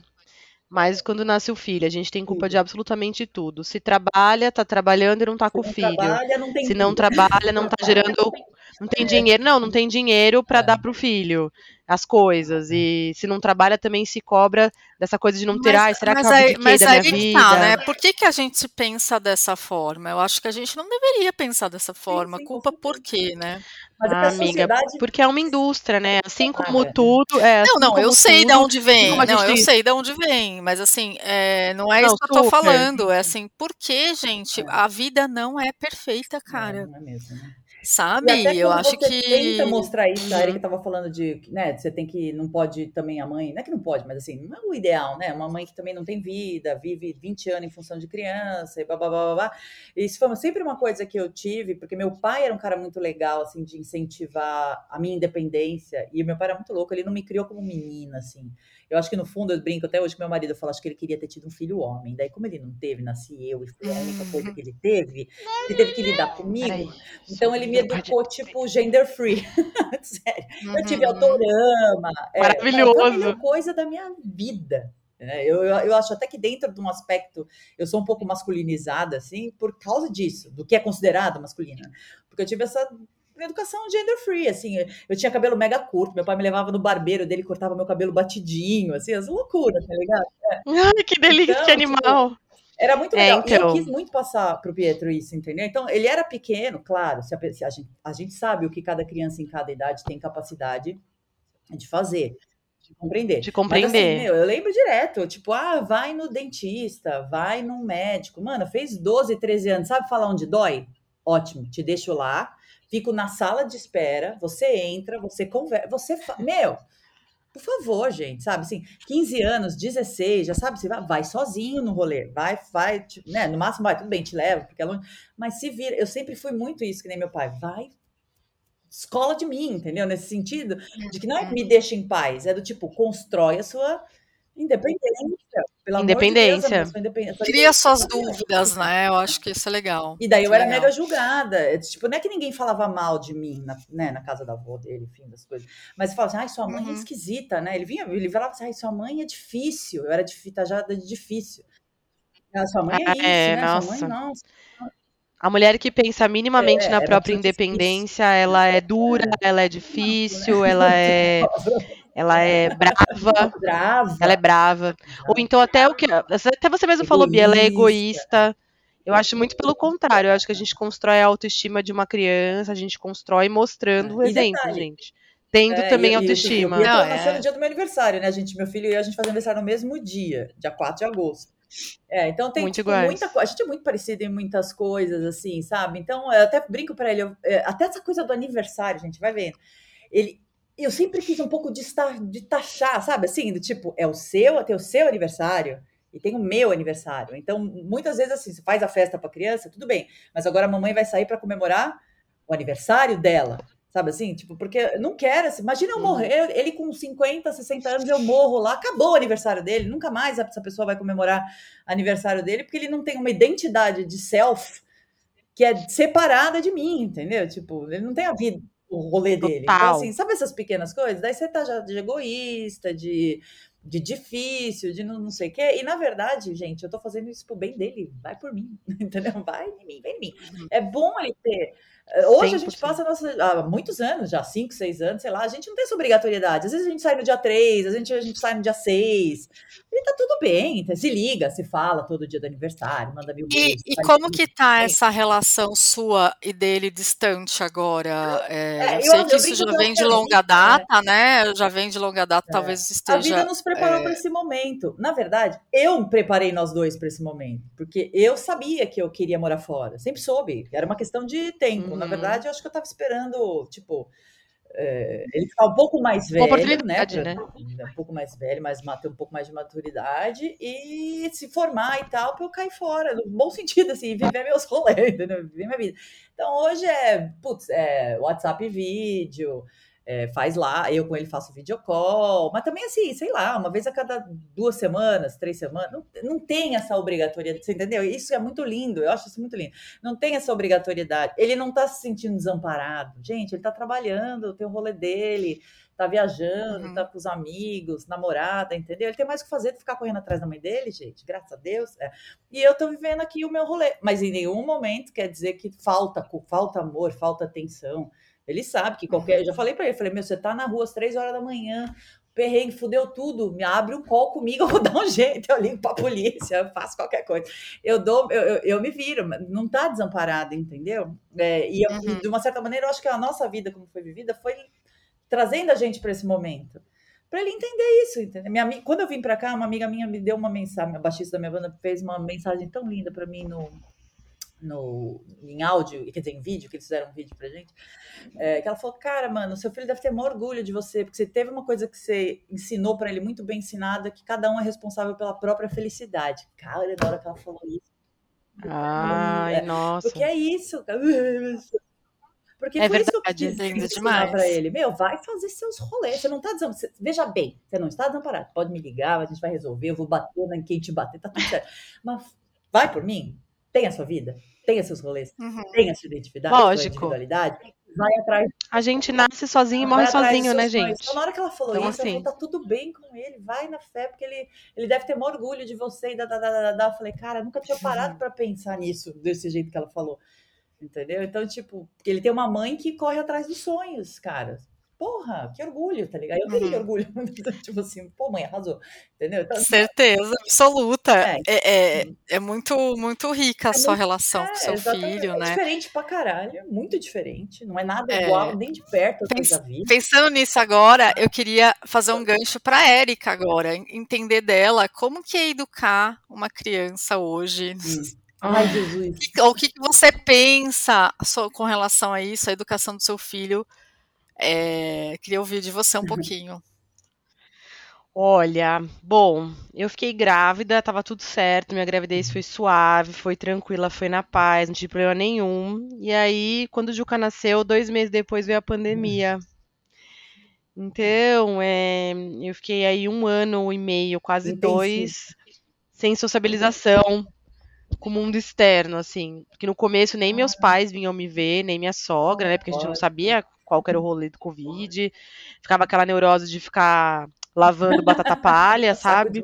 Mas quando nasce o filho, a gente tem culpa de absolutamente tudo. Se trabalha, tá trabalhando e não tá Se com o filho. Trabalha, não Se não trabalha, não tá gerando não tem dinheiro, não, não tem dinheiro para é. dar pro filho as coisas. E se não trabalha, também se cobra dessa coisa de não ter, ai, será que eu aí, mas da aí minha tá, vida? Tá, né? Por que, que a gente pensa dessa forma? Eu acho que a gente não deveria pensar dessa forma. Sim, sim, Culpa por quê, né? Mas ah, amiga, porque é uma indústria, né? Assim como tudo. É, assim não, não, eu sei de onde vem. Não, eu sei de onde vem. Mas assim, é, não é não, isso que eu tô falando. É assim, por que, gente? É. A vida não é perfeita, cara. Não, não é mesmo, né? Sabe? Eu acho que. tenta mostrar isso, uhum. a Erika estava falando de, né, você tem que, não pode também a mãe, não é que não pode, mas assim, não é o ideal, né? Uma mãe que também não tem vida, vive 20 anos em função de criança e blá, blá, blá, blá. Isso foi sempre uma coisa que eu tive, porque meu pai era um cara muito legal, assim, de incentivar a minha independência, e meu pai era muito louco, ele não me criou como menina, assim. Eu acho que no fundo, eu brinco até hoje com meu marido, eu falo, acho que ele queria ter tido um filho homem. Daí, como ele não teve, nasci eu, e foi a única coisa uhum. que ele teve, ele teve que lidar comigo. Então, ele me educou, tipo, gender free. Sério. Eu tive uhum. autorama. É, Maravilhoso. É, coisa da minha vida. Né? Eu, eu, eu, acho até que dentro de um aspecto, eu sou um pouco masculinizada, assim, por causa disso, do que é considerado masculina. Porque eu tive essa educação gender free, assim, eu tinha cabelo mega curto, meu pai me levava no barbeiro dele, cortava meu cabelo batidinho, assim, as loucuras, tá ligado? É. Ai, que delícia, então, que animal! Tipo, era muito é, legal. É, então... E eu então. quis muito passar pro Pietro isso, entendeu? Então, ele era pequeno, claro, se a, se a, gente, a gente sabe o que cada criança em cada idade tem capacidade de fazer de compreender. De compreender. Mas, assim, meu, eu lembro direto, tipo, ah, vai no dentista, vai no médico. Mano, fez 12, 13 anos, sabe falar onde dói? Ótimo, te deixo lá, fico na sala de espera, você entra, você conversa, você fa... meu, por favor, gente, sabe assim, 15 anos, 16, já sabe, você vai, vai sozinho no rolê, vai, vai, tipo, né, no máximo vai, tudo bem, te leva, porque é longe, mas se vira, eu sempre fui muito isso, que nem meu pai, vai, escola de mim, entendeu? Nesse sentido, de que não é me deixa em paz, é do tipo, constrói a sua Independência. Independência. De Deus, Cria suas dúvidas, né? Eu acho que isso é legal. E daí eu era legal. mega julgada. É, tipo, não é que ninguém falava mal de mim, na, né, na casa da avó dele, enfim, das coisas. Mas falava assim, ai, sua mãe é uhum. é esquisita, né? Ele vinha, ele falava assim, ai, sua mãe é difícil. Eu era tajada de difícil. Ah, sua mãe é ah, isso, é, né? Nossa. Sua mãe, nossa. A mulher que pensa minimamente é, na própria independência, difícil. ela é dura, é. ela é difícil, ela é ela é brava. brava. Ela é brava. Ou então até o que. Até você mesmo egoísta. falou, Bia, ela é egoísta. Eu acho muito pelo contrário. Eu acho que a gente constrói a autoestima de uma criança, a gente constrói mostrando o exemplo, detalhe, gente. Tendo é, também e, autoestima. E, e, Não, é. no dia do meu aniversário, né, gente? Meu filho e eu, a gente faz aniversário no mesmo dia, dia 4 de agosto. É, então tem muito tipo, muita coisa. A gente é muito parecido em muitas coisas, assim, sabe? Então, eu até brinco para ele, eu, é, até essa coisa do aniversário, gente, vai vendo. Ele, eu sempre quis um pouco de, estar, de taxar, sabe? Assim, do tipo, é o seu, tem o seu aniversário e tem o meu aniversário. Então, muitas vezes, assim, você faz a festa para criança, tudo bem, mas agora a mamãe vai sair para comemorar o aniversário dela. Sabe assim? Tipo, porque não quero, assim, imagina eu uhum. morrer, ele com 50, 60 anos, eu morro lá, acabou o aniversário dele, nunca mais essa pessoa vai comemorar aniversário dele, porque ele não tem uma identidade de self que é separada de mim, entendeu? Tipo, ele não tem a vida, o rolê Total. dele. Então, assim, sabe essas pequenas coisas? Daí você tá já de egoísta, de, de difícil, de não, não sei o quê. E, na verdade, gente, eu tô fazendo isso pro bem dele. Vai por mim, entendeu? Vai em mim, vem em mim. Uhum. É bom ele ter Hoje 100%. a gente passa nossa, há muitos anos, já 5, 6 anos, sei lá, a gente não tem essa obrigatoriedade. Às vezes a gente sai no dia 3, às vezes a gente sai no dia 6. E tá tudo bem, então, se liga, se fala todo dia do aniversário, manda mil beijos. E, e como que tá essa relação sua e dele distante agora? É, é, eu sei eu, que eu isso já vem de longa vida, data, né? né? Já vem de longa data, é. talvez esteja. A vida nos preparou é... para esse momento. Na verdade, eu preparei nós dois para esse momento, porque eu sabia que eu queria morar fora, sempre soube. Era uma questão de tempo. Uhum. Na verdade, eu acho que eu tava esperando, tipo é, ele ficar um pouco mais velho, né, né? Um pouco mais velho, mas ter um pouco mais de maturidade e se formar e tal, para eu cair fora, no bom sentido, assim, viver meus rolês, viver minha vida. Então hoje é, putz, é WhatsApp vídeo, é, faz lá, eu com ele faço videocall, mas também assim, sei lá, uma vez a cada duas semanas, três semanas, não, não tem essa obrigatoriedade, você entendeu? Isso é muito lindo, eu acho isso muito lindo. Não tem essa obrigatoriedade. Ele não tá se sentindo desamparado. Gente, ele tá trabalhando, tem o rolê dele, tá viajando, uhum. tá com os amigos, namorada, entendeu? Ele tem mais o que fazer do que ficar correndo atrás da mãe dele, gente, graças a Deus. É. E eu tô vivendo aqui o meu rolê, mas em nenhum momento quer dizer que falta, falta amor, falta atenção ele sabe que qualquer. Eu já falei para ele, falei, meu, você tá na rua às três horas da manhã, perrengue, fudeu tudo, me abre um call comigo, eu vou dar um jeito, eu ligo pra polícia, eu faço qualquer coisa. Eu dou, eu, eu, eu me viro, não tá desamparado, entendeu? É, e, eu, uhum. de uma certa maneira, eu acho que a nossa vida, como foi vivida, foi trazendo a gente para esse momento. Para ele entender isso, entendeu? Minha, quando eu vim para cá, uma amiga minha me deu uma mensagem, a baixista da minha banda fez uma mensagem tão linda para mim no, no, em áudio, quer dizer, em vídeo, que eles fizeram um vídeo pra gente, é, que ela falou, cara, mano, seu filho deve ter maior orgulho de você, porque você teve uma coisa que você ensinou para ele muito bem ensinada, que cada um é responsável pela própria felicidade. Cara, na hora que ela falou isso. Ai, é, nossa. Porque é isso, cara. Porque é verdade, isso que eu quis ensinar para ele. Meu, vai fazer seus rolês. Você não tá dizendo. Veja bem, você não está desamparado. Pode me ligar, a gente vai resolver. Eu vou bater em quem te bater, tá tudo certo. Mas vai por mim, tem a sua vida tenha seus rolês, uhum. tenha sua identidade, Lógico. sua individualidade, vai atrás. A gente nasce sozinho e morre sozinho, né, gente? Então, na hora que ela falou então, isso, assim... eu falei, tá tudo bem com ele, vai na fé, porque ele, ele deve ter maior orgulho de você e da, da, da, da, Eu falei, cara, nunca tinha parado para pensar nisso, desse jeito que ela falou. Entendeu? Então, tipo, ele tem uma mãe que corre atrás dos sonhos, cara porra, que orgulho, tá ligado? Eu teria uhum. orgulho, tipo assim, pô, mãe, arrasou, entendeu? Então, Certeza, absoluta. É, é, é, é, muito, muito rica a é sua muito, relação com seu filho, é né? É diferente pra caralho, muito diferente, não é nada igual, nem de perto Pens, da vida. Pensando nisso agora, eu queria fazer um gancho pra Érica agora, entender dela como que é educar uma criança hoje. Hum. Ai, Jesus. O que, que você pensa com relação a isso, a educação do seu filho? É, queria ouvir de você um pouquinho. Olha, bom, eu fiquei grávida, tava tudo certo, minha gravidez foi suave, foi tranquila, foi na paz, não tive problema nenhum. E aí, quando o Juca nasceu, dois meses depois veio a pandemia. Então, é, eu fiquei aí um ano e meio, quase dois, sem sociabilização com o mundo externo, assim. Porque no começo nem meus pais vinham me ver, nem minha sogra, né? Porque a gente não sabia qual era o rolê do Covid. Ficava aquela neurose de ficar lavando batata palha, sabe?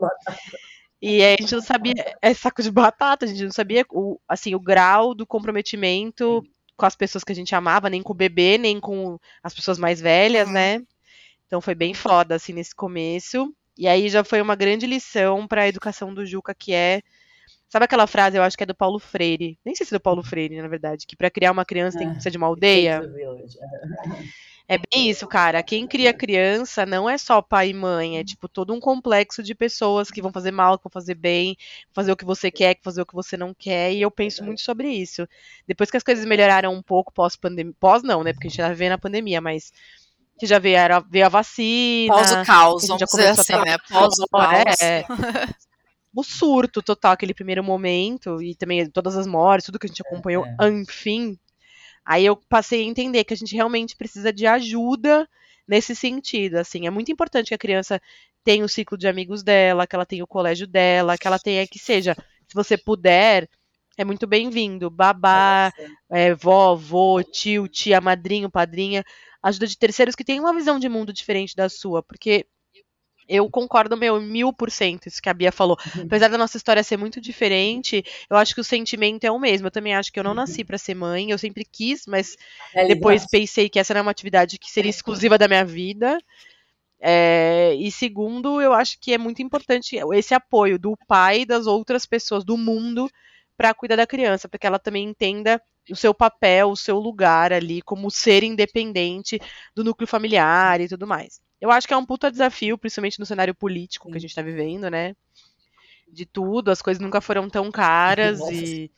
E aí a gente não sabia, é saco de batata, a gente não sabia o, assim, o grau do comprometimento com as pessoas que a gente amava, nem com o bebê, nem com as pessoas mais velhas, né? Então foi bem foda, assim, nesse começo. E aí já foi uma grande lição para a educação do Juca, que é Sabe aquela frase, eu acho que é do Paulo Freire, nem sei se é do Paulo Freire, na verdade, que para criar uma criança tem que ser de uma aldeia. É bem isso, cara. Quem cria criança não é só pai e mãe, é tipo todo um complexo de pessoas que vão fazer mal, que vão fazer bem, fazer o que você quer, fazer o que você não quer, e eu penso muito sobre isso. Depois que as coisas melhoraram um pouco pós-pandemia, pós não, né, porque a gente já vê na pandemia, mas que já veio, era, veio a vacina. Pós o caos, vamos já dizer assim, né? Pós o caos. É, o surto total, aquele primeiro momento, e também todas as mortes, tudo que a gente acompanhou, é. enfim. Aí eu passei a entender que a gente realmente precisa de ajuda nesse sentido, assim, é muito importante que a criança tenha o ciclo de amigos dela, que ela tenha o colégio dela, que ela tenha que seja, se você puder, é muito bem-vindo, babá, é, vó, tio, tia, madrinho, padrinha, ajuda de terceiros que têm uma visão de mundo diferente da sua, porque Eu concordo, meu, mil por cento isso que a Bia falou. Apesar da nossa história ser muito diferente, eu acho que o sentimento é o mesmo. Eu também acho que eu não nasci para ser mãe, eu sempre quis, mas É depois pensei que essa era uma atividade que seria exclusiva da minha vida. É, e segundo, eu acho que é muito importante esse apoio do pai e das outras pessoas do mundo para cuidar da criança, para que ela também entenda o seu papel, o seu lugar ali como ser independente do núcleo familiar e tudo mais. Eu acho que é um puta desafio, principalmente no cenário político que a gente tá vivendo, né? De tudo, as coisas nunca foram tão caras e,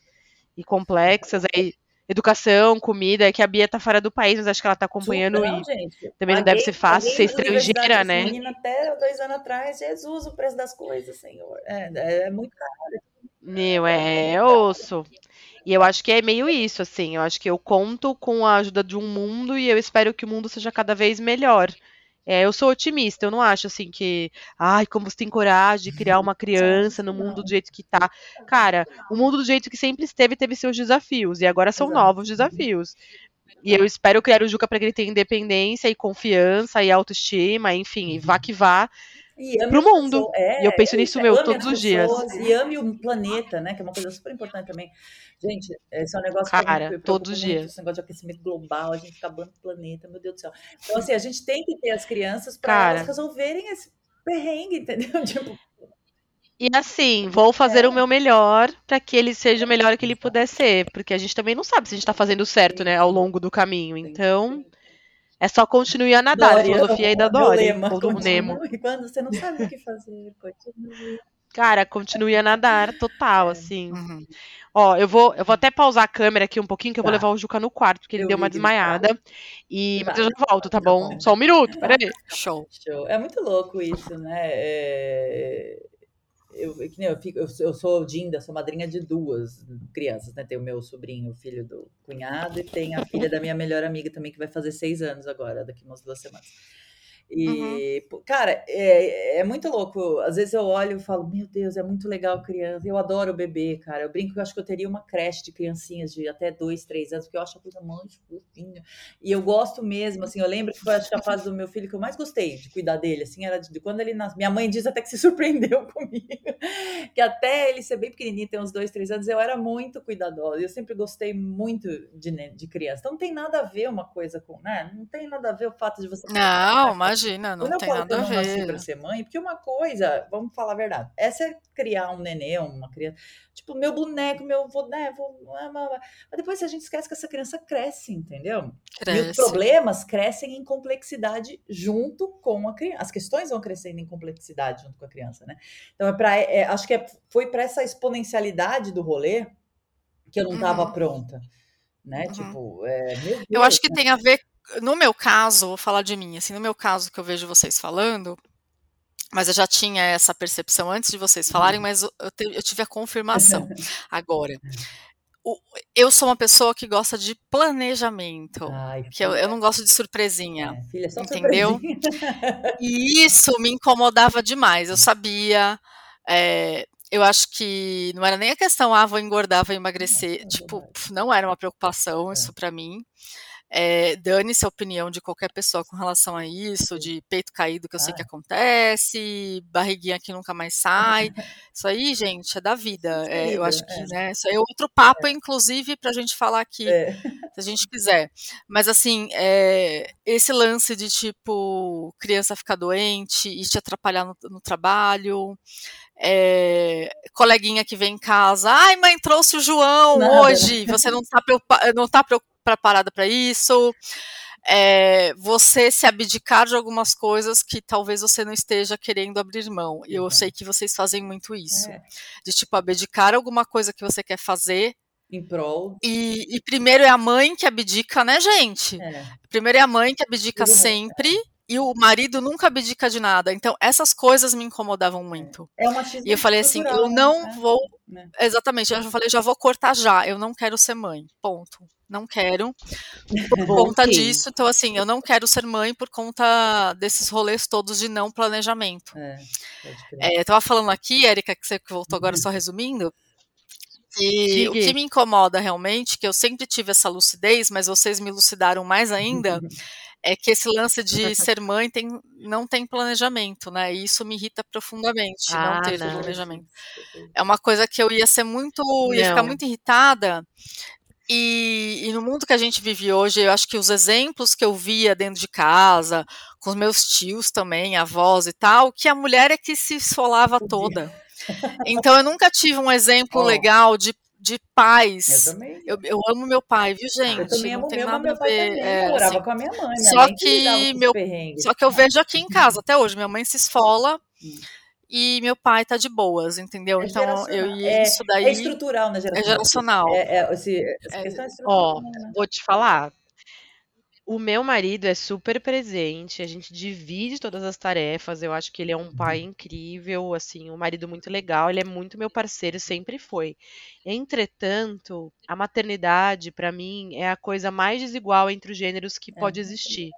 e complexas. Aí, educação, comida, é que a Bia tá fora do país, mas acho que ela tá acompanhando Não, e gente. também não deve ser fácil ser estrangeira, né? menina até dois anos atrás. Jesus, o preço das coisas, senhor. É, é muito caro. Meu, é osso. E eu acho que é meio isso, assim. Eu acho que eu conto com a ajuda de um mundo e eu espero que o mundo seja cada vez melhor. É, eu sou otimista, eu não acho assim que, ai, como você tem coragem de criar uma criança no mundo do jeito que tá. Cara, o mundo do jeito que sempre esteve teve seus desafios e agora são Exato. novos desafios. E eu espero criar o Juca para que ele tenha independência e confiança e autoestima, enfim, e vá que vá. E ame Pro mundo. é, E eu penso nisso, é, meu, todos os dias. E ame o planeta, né? Que é uma coisa super importante também. Gente, esse é um negócio que eu Cara, todos os dias. esse negócio de aquecimento global, a gente acabando o planeta, meu Deus do céu. Então, assim, a gente tem que ter as crianças para elas Cara. resolverem esse perrengue, entendeu? Tipo, E assim, vou fazer o meu melhor para que ele seja o melhor que ele puder ser, porque a gente também não sabe se a gente tá fazendo certo, né, ao longo do caminho. Então, é só continuar a nadar, a Dory, filosofia aí da Dory, ou do Nemo. Quando você não sabe o que fazer, continue. Cara, continue a nadar total, É. assim. Uhum. Ó, eu vou, eu vou até pausar a câmera aqui um pouquinho, que eu vou Tá. levar o Juca no quarto, porque ele Eu deu uma desmaiada. E Tá. mas eu já volto, tá Tá bom? Só um minuto, peraí. Show. Show. É muito louco isso, né? É, que nem eu, fico, eu, sou- eu sou Dinda, sou madrinha de duas crianças, né? Tem o meu sobrinho, o filho do cunhado, e tem a filha da minha melhor amiga também, que vai fazer seis anos agora, daqui umas duas semanas. E, pô, cara, é, é muito louco. Às vezes eu olho e falo, meu Deus, é muito legal criança. Eu adoro bebê, cara. Eu brinco que eu acho que eu teria uma creche de criancinhas de até dois, três anos, porque eu acho a coisa mais fofinha. E eu gosto mesmo, assim, eu lembro que foi acho que a fase do meu filho que eu mais gostei de cuidar dele, assim, era de, de quando ele nasceu. Minha mãe diz até que se surpreendeu comigo, que até ele ser bem pequenininho, ter uns dois, três anos, eu era muito cuidadosa. Eu sempre gostei muito de, ne- de criança. Então não tem nada a ver uma coisa com, né? Não tem nada a ver o fato de você Não, imagina, não quando eu tem nada eu a nasci ver. para ser mãe, porque uma coisa, vamos falar a verdade, essa é criar um nenê, uma criança, tipo, meu boneco, meu, vou, né, vou, mas depois a gente esquece que essa criança cresce, entendeu? E os Cresce. problemas crescem em complexidade junto com a criança. As questões vão crescendo em complexidade junto com a criança, né? Então, é pra, é, acho que é- foi para essa exponencialidade do rolê que eu não estava Uhum. pronta, né? Uhum. Tipo, é, meu Eu Deus, acho que tem a ver, no meu caso, vou falar de mim, assim, no meu caso que eu vejo vocês falando, mas eu já tinha essa percepção antes de vocês falarem, mas eu, eu tive a confirmação agora. O- eu sou uma pessoa que gosta de planejamento, Ai, que eu, eu não gosto de surpresinha. é, filha, entendeu? surpresinha. E isso me incomodava demais. Eu sabia. é, eu acho que não era nem a questão, ah, vou engordar, vou emagrecer. é tipo, não era uma preocupação isso pra mim. É, Dane-se a opinião de qualquer pessoa com relação a isso, de peito caído, que eu sei que Ah. acontece, barriguinha que nunca mais sai. Isso aí, gente, é da vida. É É, eu acho que, é. né, isso aí é outro papo, inclusive, pra gente falar aqui É. se a gente quiser. Mas assim, é, esse lance de tipo criança ficar doente e te atrapalhar no, no trabalho, é, coleguinha que vem em casa, ai mãe trouxe o João Nada, hoje, você não está não tá preocup- preparada para isso. É, você se abdicar de algumas coisas que talvez você não esteja querendo abrir mão. E eu Exato. sei que vocês fazem muito isso. É. De tipo, abdicar alguma coisa que você quer fazer Em prol. e, e primeiro é a mãe que abdica, né, gente? É. Primeiro é a mãe que abdica bem, sempre e o marido nunca abdica de nada. Então, essas coisas me incomodavam muito. É um machismo E eu falei assim, eu né? não É. vou. né? Exatamente, eu já falei, já vou cortar já. Eu não quero ser mãe. Ponto. Não quero. Por conta sim. disso. Então, assim, eu não quero ser mãe por conta desses rolês todos de não planejamento. É. É, eu tava falando aqui, Erika, que você voltou agora só resumindo, que o que me incomoda realmente, que eu sempre tive essa lucidez, mas vocês me elucidaram mais ainda, é que esse lance de ser mãe tem, não tem planejamento, né? E isso me irrita profundamente, Ah, não ter não. planejamento. É uma coisa que eu ia ser muito, ia ficar Não. muito irritada. E, e no mundo que a gente vive hoje, eu acho que os exemplos que eu via dentro de casa, com os meus tios também, avós e tal, que a mulher é que se esfolava toda. Então eu nunca tive um exemplo legal de, de Eu pais. também. Eu, eu amo meu pai, viu, Eu gente? também Não amo tem meu, nada a meu pai ver. também. é, eu morava assim, com a minha mãe. Minha só mãe que os meu- só que eu vejo aqui em casa até hoje, minha mãe se esfola Hum. e meu pai tá de boas, entendeu? É então eu geracional. e É- isso daí É estrutural na geração. é geracional. É, é, esse, essa É. questão é Ó, estrutural. né? vou te falar. O meu marido é super presente, a gente divide todas as tarefas. Eu acho que ele é um pai incrível, assim, um marido muito legal. Ele é muito meu parceiro, sempre foi. Entretanto, a maternidade, pra mim, é a coisa mais desigual entre os gêneros que É. pode existir.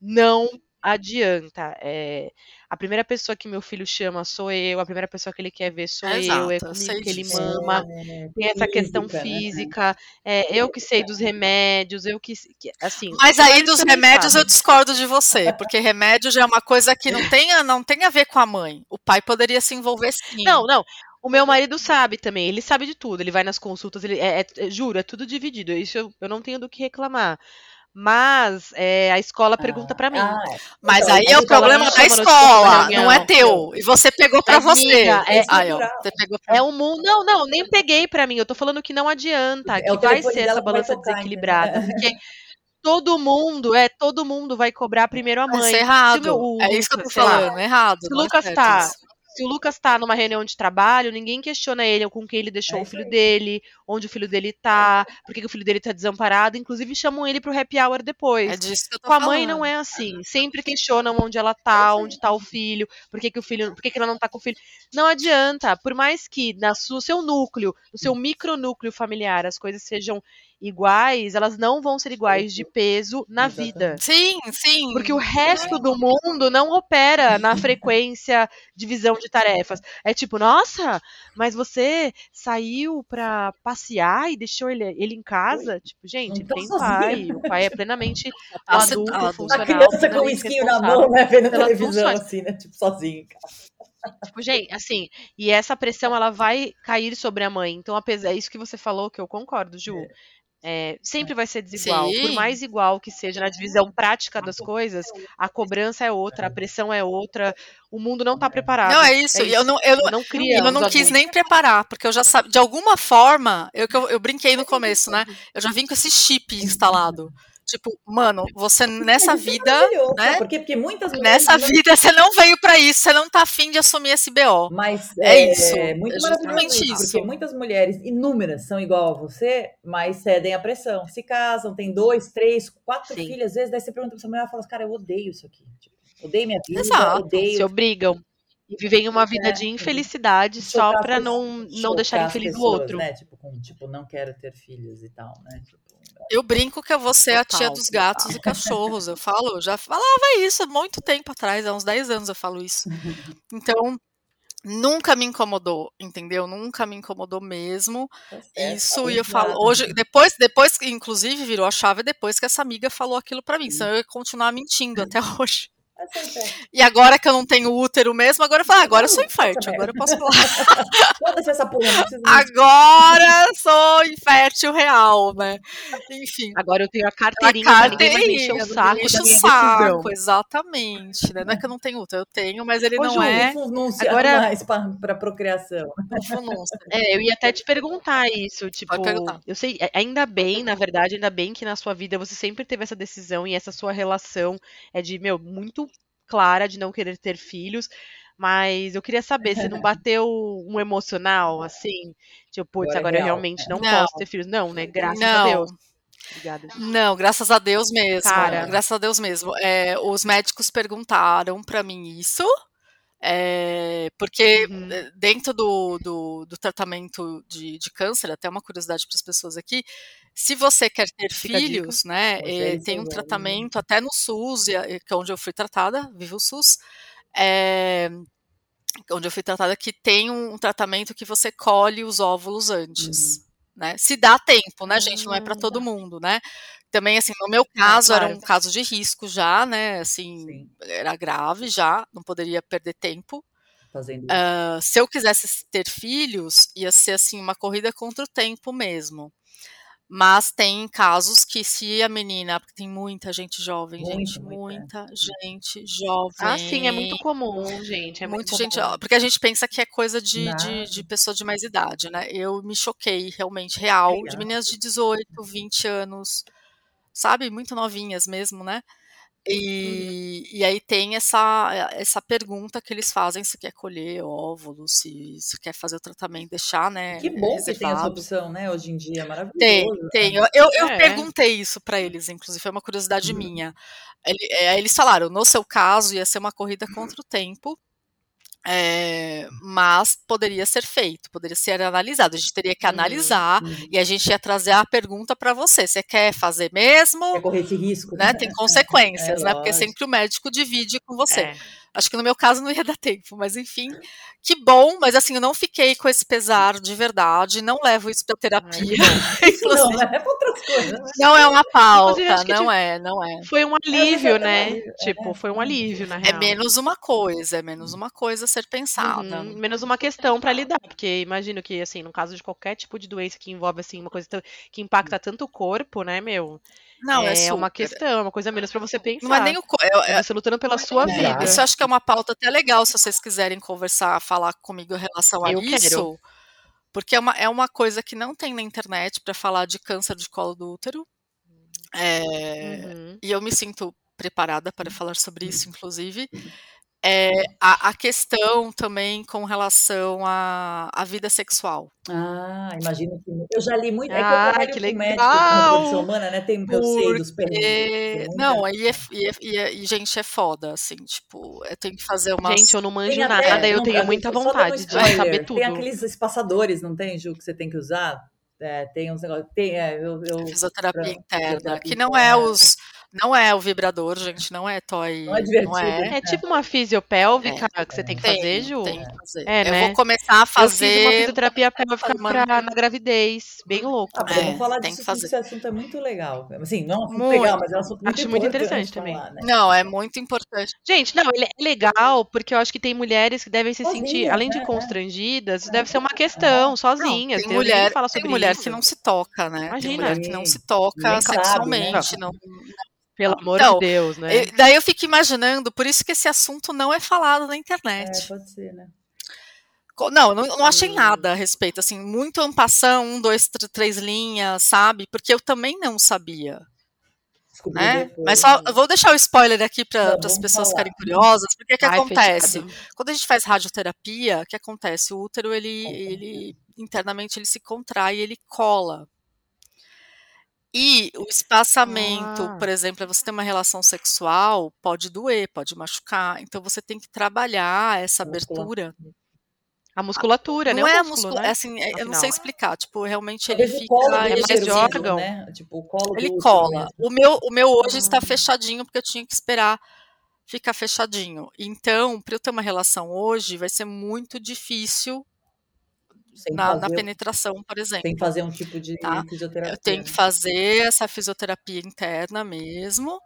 Não adianta. É, a primeira pessoa que meu filho chama sou eu, a primeira pessoa que ele quer ver sou É eu, é exato, eu comigo sei que ele mama É, tem essa questão física, né? física, é, eu que sei dos remédios, eu que, assim. Mas aí dos remédios eu sabe. discordo de você, porque remédio já é uma coisa que não tem, a- não tem a ver com a mãe. O pai poderia se envolver sim. Não, não. O meu marido sabe também, ele sabe de tudo, ele vai nas consultas, ele é- é- juro, é tudo dividido. Isso eu, eu não tenho do que reclamar. Mas é, a escola pergunta pra mim. Ah, é. Mas Então, aí a é o problema da escola, reunião. não é teu. E você pegou pra Amiga, você. é Aí, ó, você pegou pra É o mundo. Não, não, nem peguei pra mim. Eu tô falando que não adianta, É que vai ser essa balança tocar, desequilibrada, entendeu? porque todo mundo, é, todo mundo vai cobrar primeiro a mãe. é Se o errado. meu- o é isso que eu tô lá, falando, é errado. Se o é Lucas tá, isso. Se o Lucas tá numa reunião de trabalho, ninguém questiona ele com quem ele deixou É o filho aí. dele, onde o filho dele tá, por que, que o filho dele tá desamparado, inclusive chamam ele pro happy hour depois. É disso que eu tô Com a falando. mãe não é assim. Sempre questionam onde ela tá, onde tá o filho, por que, que o filho, por que, que ela não tá com o filho. Não adianta, por mais que na no seu núcleo, no seu micronúcleo familiar, as coisas sejam iguais, elas não vão ser iguais de peso na Exatamente. vida. Sim, sim. Porque o resto do mundo não opera na frequência divisão de tarefas. É tipo, nossa, mas você saiu pra passear e deixou ele, ele em casa? Tipo, gente, Não tá tem sozinha. pai. O pai é plenamente o Capacitado. adulto A funcional. criança com o plenamente esquinho na mão, né? Vendo televisão funções. assim, né? Tipo, sozinho. em casa. Tipo, gente, assim, e essa pressão ela vai cair sobre a mãe. Então, apesar, é isso que você falou, que eu concordo, Ju. É, sempre vai ser desigual. Por Sim. mais igual que seja na divisão prática das coisas, a cobrança é outra, a pressão é outra. O mundo não tá preparado. Não, é isso. E eu não, eu não, Não cria. eu não quis nem preparar, porque eu já sabia. De alguma forma, eu, eu, eu brinquei no começo, né? Eu já vim com esse chip instalado. Tipo, mano, você nessa é vida, né? sabe Por quê? Porque muitas mulheres Nessa não- vida você não veio pra isso, você não tá afim de assumir esse BO. Mas É é, isso, muito é maravilhoso justamente isso, porque muitas mulheres, inúmeras, são igual a você, mas cedem à pressão. Se casam, tem dois, três, quatro Sim. filhos, às vezes, daí você pergunta pra sua mulher, ela fala, cara, eu odeio isso aqui. Tipo, odeio minha vida, Exato. odeio Se obrigam. E vivem uma vida É, de infelicidade só as não, não deixar infeliz o outro. Né? Tipo, com, tipo, não quero ter filhos e tal, né? Tipo, Eu brinco que eu vou ser a tia Total, dos gatos e cachorros. Eu falo, eu já falava isso há muito tempo atrás, há uns 10 anos eu falo isso. Então, nunca me incomodou, entendeu? Nunca me incomodou mesmo. certo, Isso, tá e eu falo, hoje, depois, depois, que, inclusive, virou a chave depois que essa amiga falou aquilo pra mim, senão eu ia continuar mentindo até hoje. É. E agora que eu não tenho útero mesmo, agora eu falo, ah, agora eu sou infértil, agora eu posso falar. Agora sou infértil real, né? Enfim. Agora eu tenho a A carteirinha encher carteirinha, o saco enche o saco, decisão. exatamente. Né? Não é que eu não tenho útero, eu tenho, mas ele não é Agora- mais pra, pra procriação. É, eu ia até te perguntar isso, tipo, perguntar. eu sei, é, ainda bem, na verdade, ainda bem que na sua vida você sempre teve essa decisão e essa sua relação é de, meu, muito clara de não querer ter filhos, mas eu queria saber se não bateu um emocional, assim, tipo, putz, Agora é agora eu real. realmente não, Não. posso ter filhos. Não, né? Graças a Não. Deus. Obrigada. Não, graças a Deus mesmo. Cara. Graças a Deus mesmo. É, os médicos perguntaram pra mim isso, é, porque Uhum. eh, dentro do, do, do tratamento de, de câncer, até uma curiosidade para as pessoas aqui, se você quer ter Fica filhos, né, eh, e tem um seus tratamento até no SUS, que é onde eu fui tratada, vivo o SUS, é, onde eu fui tratada, que tem um, um tratamento que você colhe os óvulos antes. Né? Se dá tempo, né, gente? Não é para todo mundo, né? Também, assim, no meu caso, claro. era um caso de risco já, né? Assim, Sim. era grave já, não poderia perder tempo. Ah, se eu quisesse ter filhos, ia ser assim uma corrida contra o tempo mesmo. Mas tem casos que se a menina, porque tem muita gente jovem, Muito, gente, muita. muita gente jovem. Ah, sim, é muito comum, gente. É muito Muito gente, comum. porque a gente pensa que é coisa de, de, de pessoa de mais idade, né? Eu me choquei realmente, real, de Legal. meninas de 18, 20 anos, sabe? Muito novinhas mesmo, né? E, e aí tem essa, essa pergunta que eles fazem se quer colher óvulos, se, se quer fazer o tratamento, deixar, né? Que bom que tem essa reservado. opção, né? Hoje em dia, maravilhoso. Tem, tem. Eu, eu, eu É. perguntei isso pra eles, inclusive, foi uma curiosidade Uhum. minha. Ele- é, eles falaram, no seu caso, ia ser uma corrida contra o tempo, é, mas poderia ser feito, poderia ser analisado. A gente teria que Uhum, analisar Uhum. e a gente ia trazer a pergunta pra você. Você quer fazer mesmo? Quer correr esse risco? Né? Tem consequências, É, né? Porque sempre o médico divide com você. É. Acho que no meu caso não ia dar tempo, mas enfim, que bom, mas assim, eu não fiquei com esse pesar de verdade, não levo isso pra terapia. Isso não, né? É pra outras coisas. né? Não é uma pauta, não tipo- é, não é. Foi um alívio, é um né? alívio, Tipo, é. foi um alívio, na É real. menos uma coisa, é menos uma coisa a ser pensada. Uhum, menos uma questão pra lidar, porque imagino que, assim, no caso de qualquer tipo de doença que envolve, assim, uma coisa que impacta tanto o corpo, né, meu? Não, é, é uma super. questão, é uma coisa menos pra você pensar. Não é nem o. é- É você lutando pela sua É. vida. Isso eu acho que é uma pauta até legal se vocês quiserem conversar, falar comigo em relação a Eu isso. quero. Porque é uma, é uma coisa que não tem na internet para falar de câncer de colo do útero. É, Uhum. E eu me sinto preparada para falar sobre isso, inclusive. É, a, a questão também com relação à, à vida sexual. Ah, imagino que. Eu já li muito. É que eu Ah, que com médico legal! na reprodução humana, né? Tem, eu sei dos perrengues. Porque- muita- Não, aí é, e, é- e é- e, gente, é foda, assim, tipo, eu tenho que fazer umas. Gente, eu não manjo até- nada, eu não, tenho muita um vontade de saber tudo. Tem aqueles espaçadores, não tem, Ju, que você tem que usar? É, tem uns negócios. Tem, é, eu, eu- fisioterapia pra- interna, fisioterapia que não interna. é os. Não é o vibrador, gente, não é toy. Não é divertido. é. É tipo uma fisiopélvica que você tem que Tem, fazer, Ju? tem que fazer. É, eu né? vou começar a Eu fiz uma fazer. fisioterapia pélvica pra, na gravidez. Bem louco. Ah, podemos É, falar tem disso, fazer. esse assunto é muito legal. Assim, não é um assunto Muito. legal, mas é um assunto muito Acho muito importante interessante também. falar, né? Não, é muito importante. Gente, não, ele é legal porque eu acho que tem mulheres que devem se Sozinhas, sentir, além de né? constrangidas, isso deve ser uma questão, sozinhas. Tem mulher, tem sobre mulher isso. que não se toca, né? Tem Imagina. mulher que não se toca né? sexualmente. Não, Pelo amor Então, de Deus, né? E daí eu fico imaginando, por isso que esse assunto não é falado na É, internet. pode ser, né? Não, não, não achei Hum. nada a respeito, assim, muito ampassão, um, dois, tr- três linhas, sabe? Porque eu também não sabia, Descobri né? depois, Mas só, né? vou deixar o spoiler aqui para Vamos, as pessoas falar. ficarem curiosas, porque o que Ai, acontece? Quando a gente faz radioterapia, o que acontece? O útero, ele, Contrai. ele internamente, ele se contrai, ele cola. E o espaçamento, Ah. por exemplo, pra você ter uma relação sexual, pode doer, pode machucar. Então você tem que trabalhar essa abertura. A musculatura, Não né? é o a músculo, músculo, né? é assim, é- eu não Afinal. sei explicar. Tipo, realmente ele fica do é mais de órgão. né? Tipo, o colo Ele cola. mesmo. O meu, o meu hoje está Ah. fechadinho porque eu tinha que esperar ficar fechadinho. Então, para eu ter uma relação hoje, vai ser muito difícil Sem na, na fazer- penetração, por exemplo. Tem que fazer um tipo de Tá. fisioterapia. Eu tenho que fazer essa fisioterapia interna mesmo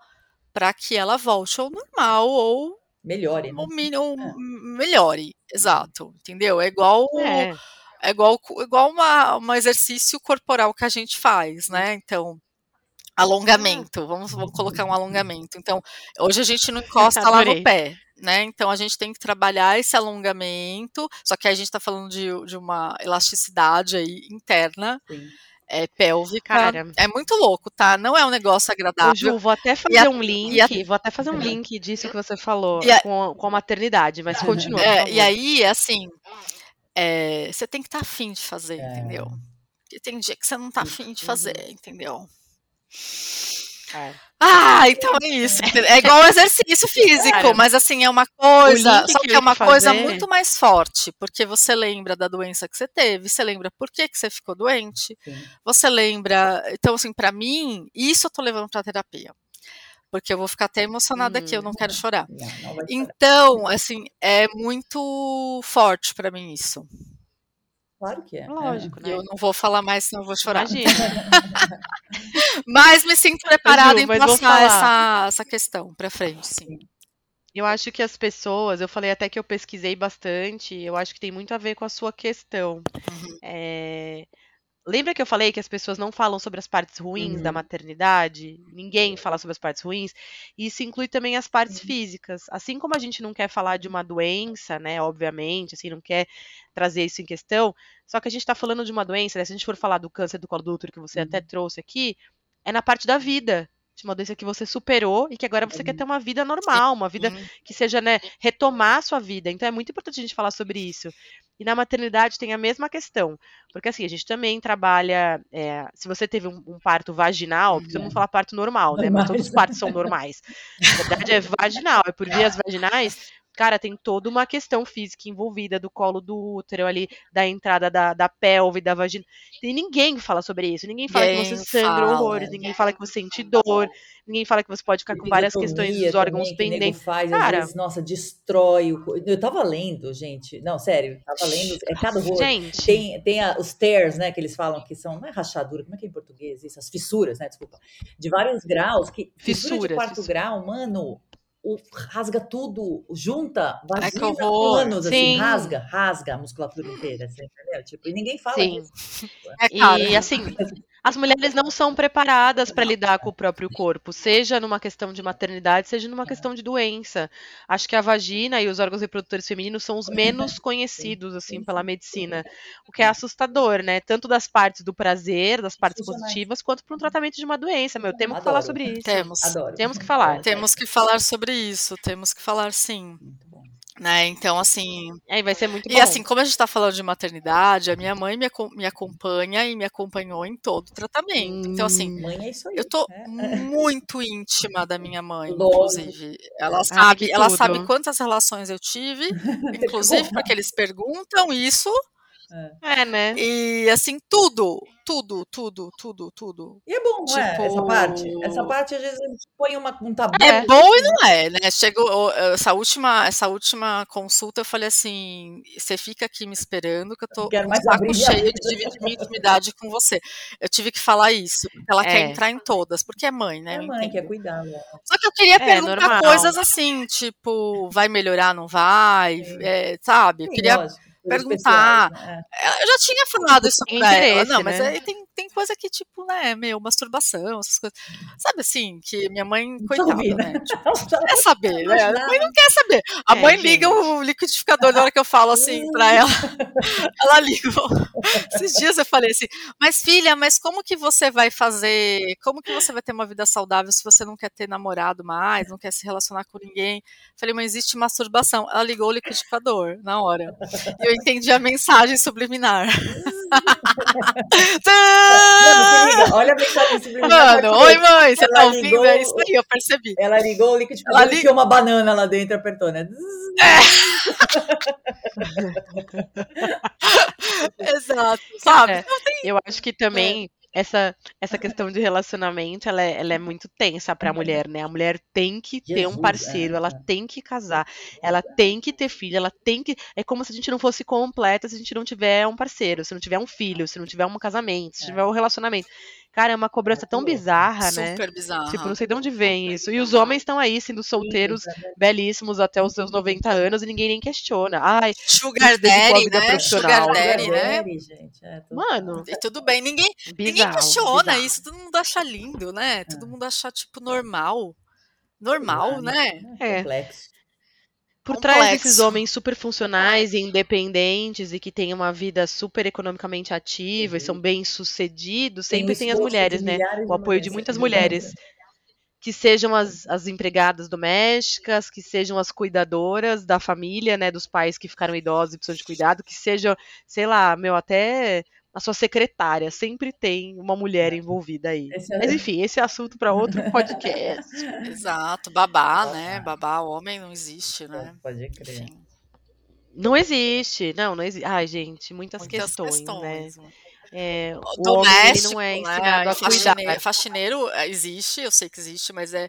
para que ela volte ao normal ou, Melhore, né? ou, ou É. melhore. Exato. Entendeu? É igual É. é igual, igual uma, um exercício corporal que a gente faz, né? Então, alongamento, vamos, vamos colocar um alongamento. Então, hoje a gente não encosta lá no pé, né? Então, a gente tem que trabalhar esse alongamento, só que aí a gente está falando de, de uma elasticidade aí interna, Sim. é, pélvica. Cara. É muito louco, tá? Não é um negócio agradável. Ju, vou até fazer a- um link, a- vou até fazer um link disso que você falou a- com, a, com a maternidade, mas continua, É, favor. e aí, assim, é, você tem que estar afim de fazer, É. entendeu? Porque tem dia que você não tá afim de fazer, entendeu? É. Ah, então é isso. É igual exercício físico, Cara, mas assim, é uma coisa. Só que que é uma ia coisa fazer- muito mais forte, porque você lembra da doença que você teve, você lembra por que, que você ficou doente, Sim. você lembra. Então, assim, pra mim, isso eu tô levando pra terapia. Porque eu vou ficar até emocionada aqui, eu Hum. não quero chorar. Não, não. Então, assim, é muito forte pra mim isso. Claro que é. Lógico, E né? eu não vou falar mais, senão eu vou chorar. Imagina. Mas me sinto preparada Ju, em passar essa, essa questão pra frente, sim. Eu acho que as pessoas, eu falei até que eu pesquisei bastante, eu acho que tem muito a ver com a sua questão. Uhum. É, Lembra que eu falei que as pessoas não falam sobre as partes ruins da Uhum. maternidade? Ninguém fala sobre as partes ruins. E isso inclui também as partes Uhum. físicas. Assim como a gente não quer falar de uma doença, né? Obviamente, assim, não quer trazer isso em questão. Só que a gente está falando de uma doença, né? Se a gente for falar do câncer do colo do útero, que você até Uhum. trouxe aqui, é na parte da vida. De uma doença que você superou e que agora você quer Uhum. ter uma vida normal, uma vida Hum, que seja, né, retomar a sua vida. Então é muito importante a gente falar sobre isso. E na maternidade tem a mesma questão. Porque assim, a gente também trabalha. é, se você teve um, um parto vaginal, porque todo mundo fala parto normal, né? Mas todos os partos são normais. Na verdade é vaginal, é por vias vaginais. Cara, tem toda uma questão física envolvida do colo do útero ali, da entrada da, da pelve, da vagina. E ninguém fala sobre isso. Ninguém fala que você Ninguém sangra fala. horrores, ninguém fala que você sente dor, ninguém fala que você pode ficar com várias questões dos órgãos também, pendentes. faz, Cara. vezes, nossa, destrói o. Eu tava lendo, gente. Não, sério, tava lendo. É cada horror. Gente, Tem, tem a- os tears, né, que eles falam que são, não é rachadura, como é que é em português isso? As fissuras, né, desculpa. De vários graus, que fissura de Fissuras, quarto fissuras. grau, mano, o, rasga tudo, junta, vagina, horror. anos, assim, Sim. rasga, rasga a musculatura inteira, você entendeu? Tipo, e ninguém fala Sim. disso. É cara. E assim, as mulheres não são preparadas para lidar com o próprio corpo, seja numa questão de maternidade, seja numa questão de doença. Acho que a vagina e os órgãos reprodutores femininos são os menos conhecidos assim sim, pela medicina, o que é assustador, né? Tanto das partes do prazer, das partes Funcionais. positivas, quanto para um tratamento de uma doença. Meu, temos que falar sobre isso. Temos. Temos que falar. Temos que falar sobre isso, temos que falar sim. Né? Então, assim. Aí vai ser muito bom. E assim, como a gente tá falando de maternidade, a minha mãe me, me acompanha e me acompanhou em todo o tratamento. Então, assim, Mãe é isso aí. eu tô é. muito íntima da minha mãe, Lógico. inclusive. Ela sabe, ela sabe quantas relações eu tive, inclusive porque eles perguntam isso. É, né? E assim, tudo, tudo, tudo, tudo, tudo. E é bom, não é? Essa Tipo- parte. Essa parte, às vezes, a gente põe uma, um tabu. É bom e não é, né? Chegou essa última, essa última consulta, eu falei assim: você fica aqui me esperando, que eu tô Quero com o saco cheio vida." de dividir minha intimidade com você. Eu tive que falar isso, porque ela quer É. entrar em todas, porque é mãe, né? É eu mãe, quer cuidar. né? Só que eu queria É, perguntar normal. coisas assim, tipo, vai melhorar, não vai? É, sabe? Eu Sim, queria lógico, perguntar. especiais, né? ela- Eu já tinha falado isso Tem pra ela. Não, mas né? aí tem, tem coisa que, tipo, né, meu, masturbação, essas coisas. Sabe assim, que minha mãe, Não coitada, ouvi, né? né? Quer saber, né? A mãe não quer saber. A É, mãe liga gente. o liquidificador na hora que eu falo assim pra ela. Ela ligou. Esses dias eu falei assim, mas filha, mas como que você vai fazer? Como que você vai ter uma vida saudável se você não quer ter namorado mais, não quer se relacionar com ninguém? Falei, mas existe masturbação. Ela ligou o liquidificador na hora. E eu entendi a mensagem subliminar. Mano, se liga, olha a mensagem subliminar. Mano, oi mãe, você Ela tá ouvindo? ligou- É isso aí, eu percebi. Ela ligou o liquidificador Ela e li- tinha uma banana lá dentro, apertou, né? Exato, sabe? É, eu acho que também essa, essa questão de relacionamento, ela é, ela é muito tensa pra mulher, né? A mulher tem que ter um Jesus, parceiro, é, ela é. tem que casar, ela tem que ter filho, ela tem que. É como se a gente não fosse completa se a gente não tiver um parceiro, se não tiver um filho, se não tiver um casamento, se É. tiver um relacionamento. Cara, é uma cobrança tão bizarra, né? Super bizarro. Tipo, não sei de onde vem isso. E os homens estão aí sendo solteiros, belíssimos até os seus 90 anos e ninguém nem questiona. Ai, Sugar Daddy, né? Sugar Daddy, né? Gente. É, tudo- mano, E tudo bem, ninguém, ninguém bizarro. questiona bizarro. isso, todo mundo acha lindo, né? Todo mundo acha, tipo, normal. Normal, Ah, né? É. Complexo. Por trás desses Complexo. homens super funcionais e independentes e que têm uma vida super economicamente ativa e Uhum. são bem-sucedidos, Tem sempre o tem as mulheres, né? O apoio de muitas mulheres. Que sejam as, as empregadas domésticas, que sejam as cuidadoras da família, né? Dos pais que ficaram idosos e precisam de cuidado, que sejam, sei lá, meu, até a sua secretária. Sempre tem uma mulher envolvida aí. Esse é- Mas enfim, esse é assunto para outro podcast. Exato. Babá, Babá. né? Babá, homem não existe, né? Pode crer. Enfim, Não existe, não, não existe. Ai, gente, muitas, muitas questões, questões. né? né? É, o Doméstico, não é né? a. Faxineiro, faxineiro é, existe, eu sei que existe, mas é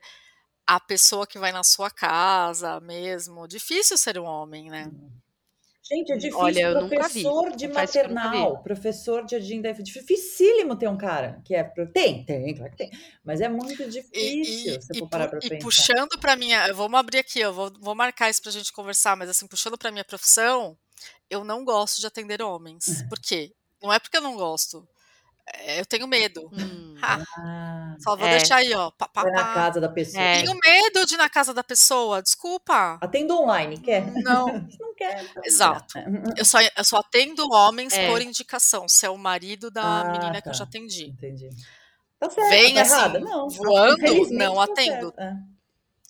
a pessoa que vai na sua casa mesmo. Difícil ser um homem, né? Gente, é difícil. Olha, eu nunca vi. professor de nunca vi. maternal, professor de agenda, é dificílimo ter um cara que é. Tem, tem, claro que tem. Mas é muito E, difícil e, se e, for parar pra e pensar. puxando para minha, vamos abrir aqui, eu vou, vou marcar isso pra gente conversar, mas assim, puxando para minha profissão, eu não gosto de atender homens. Por quê? Não é porque eu não gosto, eu tenho medo. Hum, Ah, só vou É. deixar aí, ó. Pá, na casa da pessoa. É. Tenho medo de ir na casa da pessoa, desculpa. Atendo online, quer? Não, não quer, então exato. dá. Eu só, eu só atendo homens É. por indicação, se é o marido da Ah, menina que eu tá. já atendi. Entendi. Tá certo, Vem tá assim, errada? Não. voando, não tá atendo. certo. É.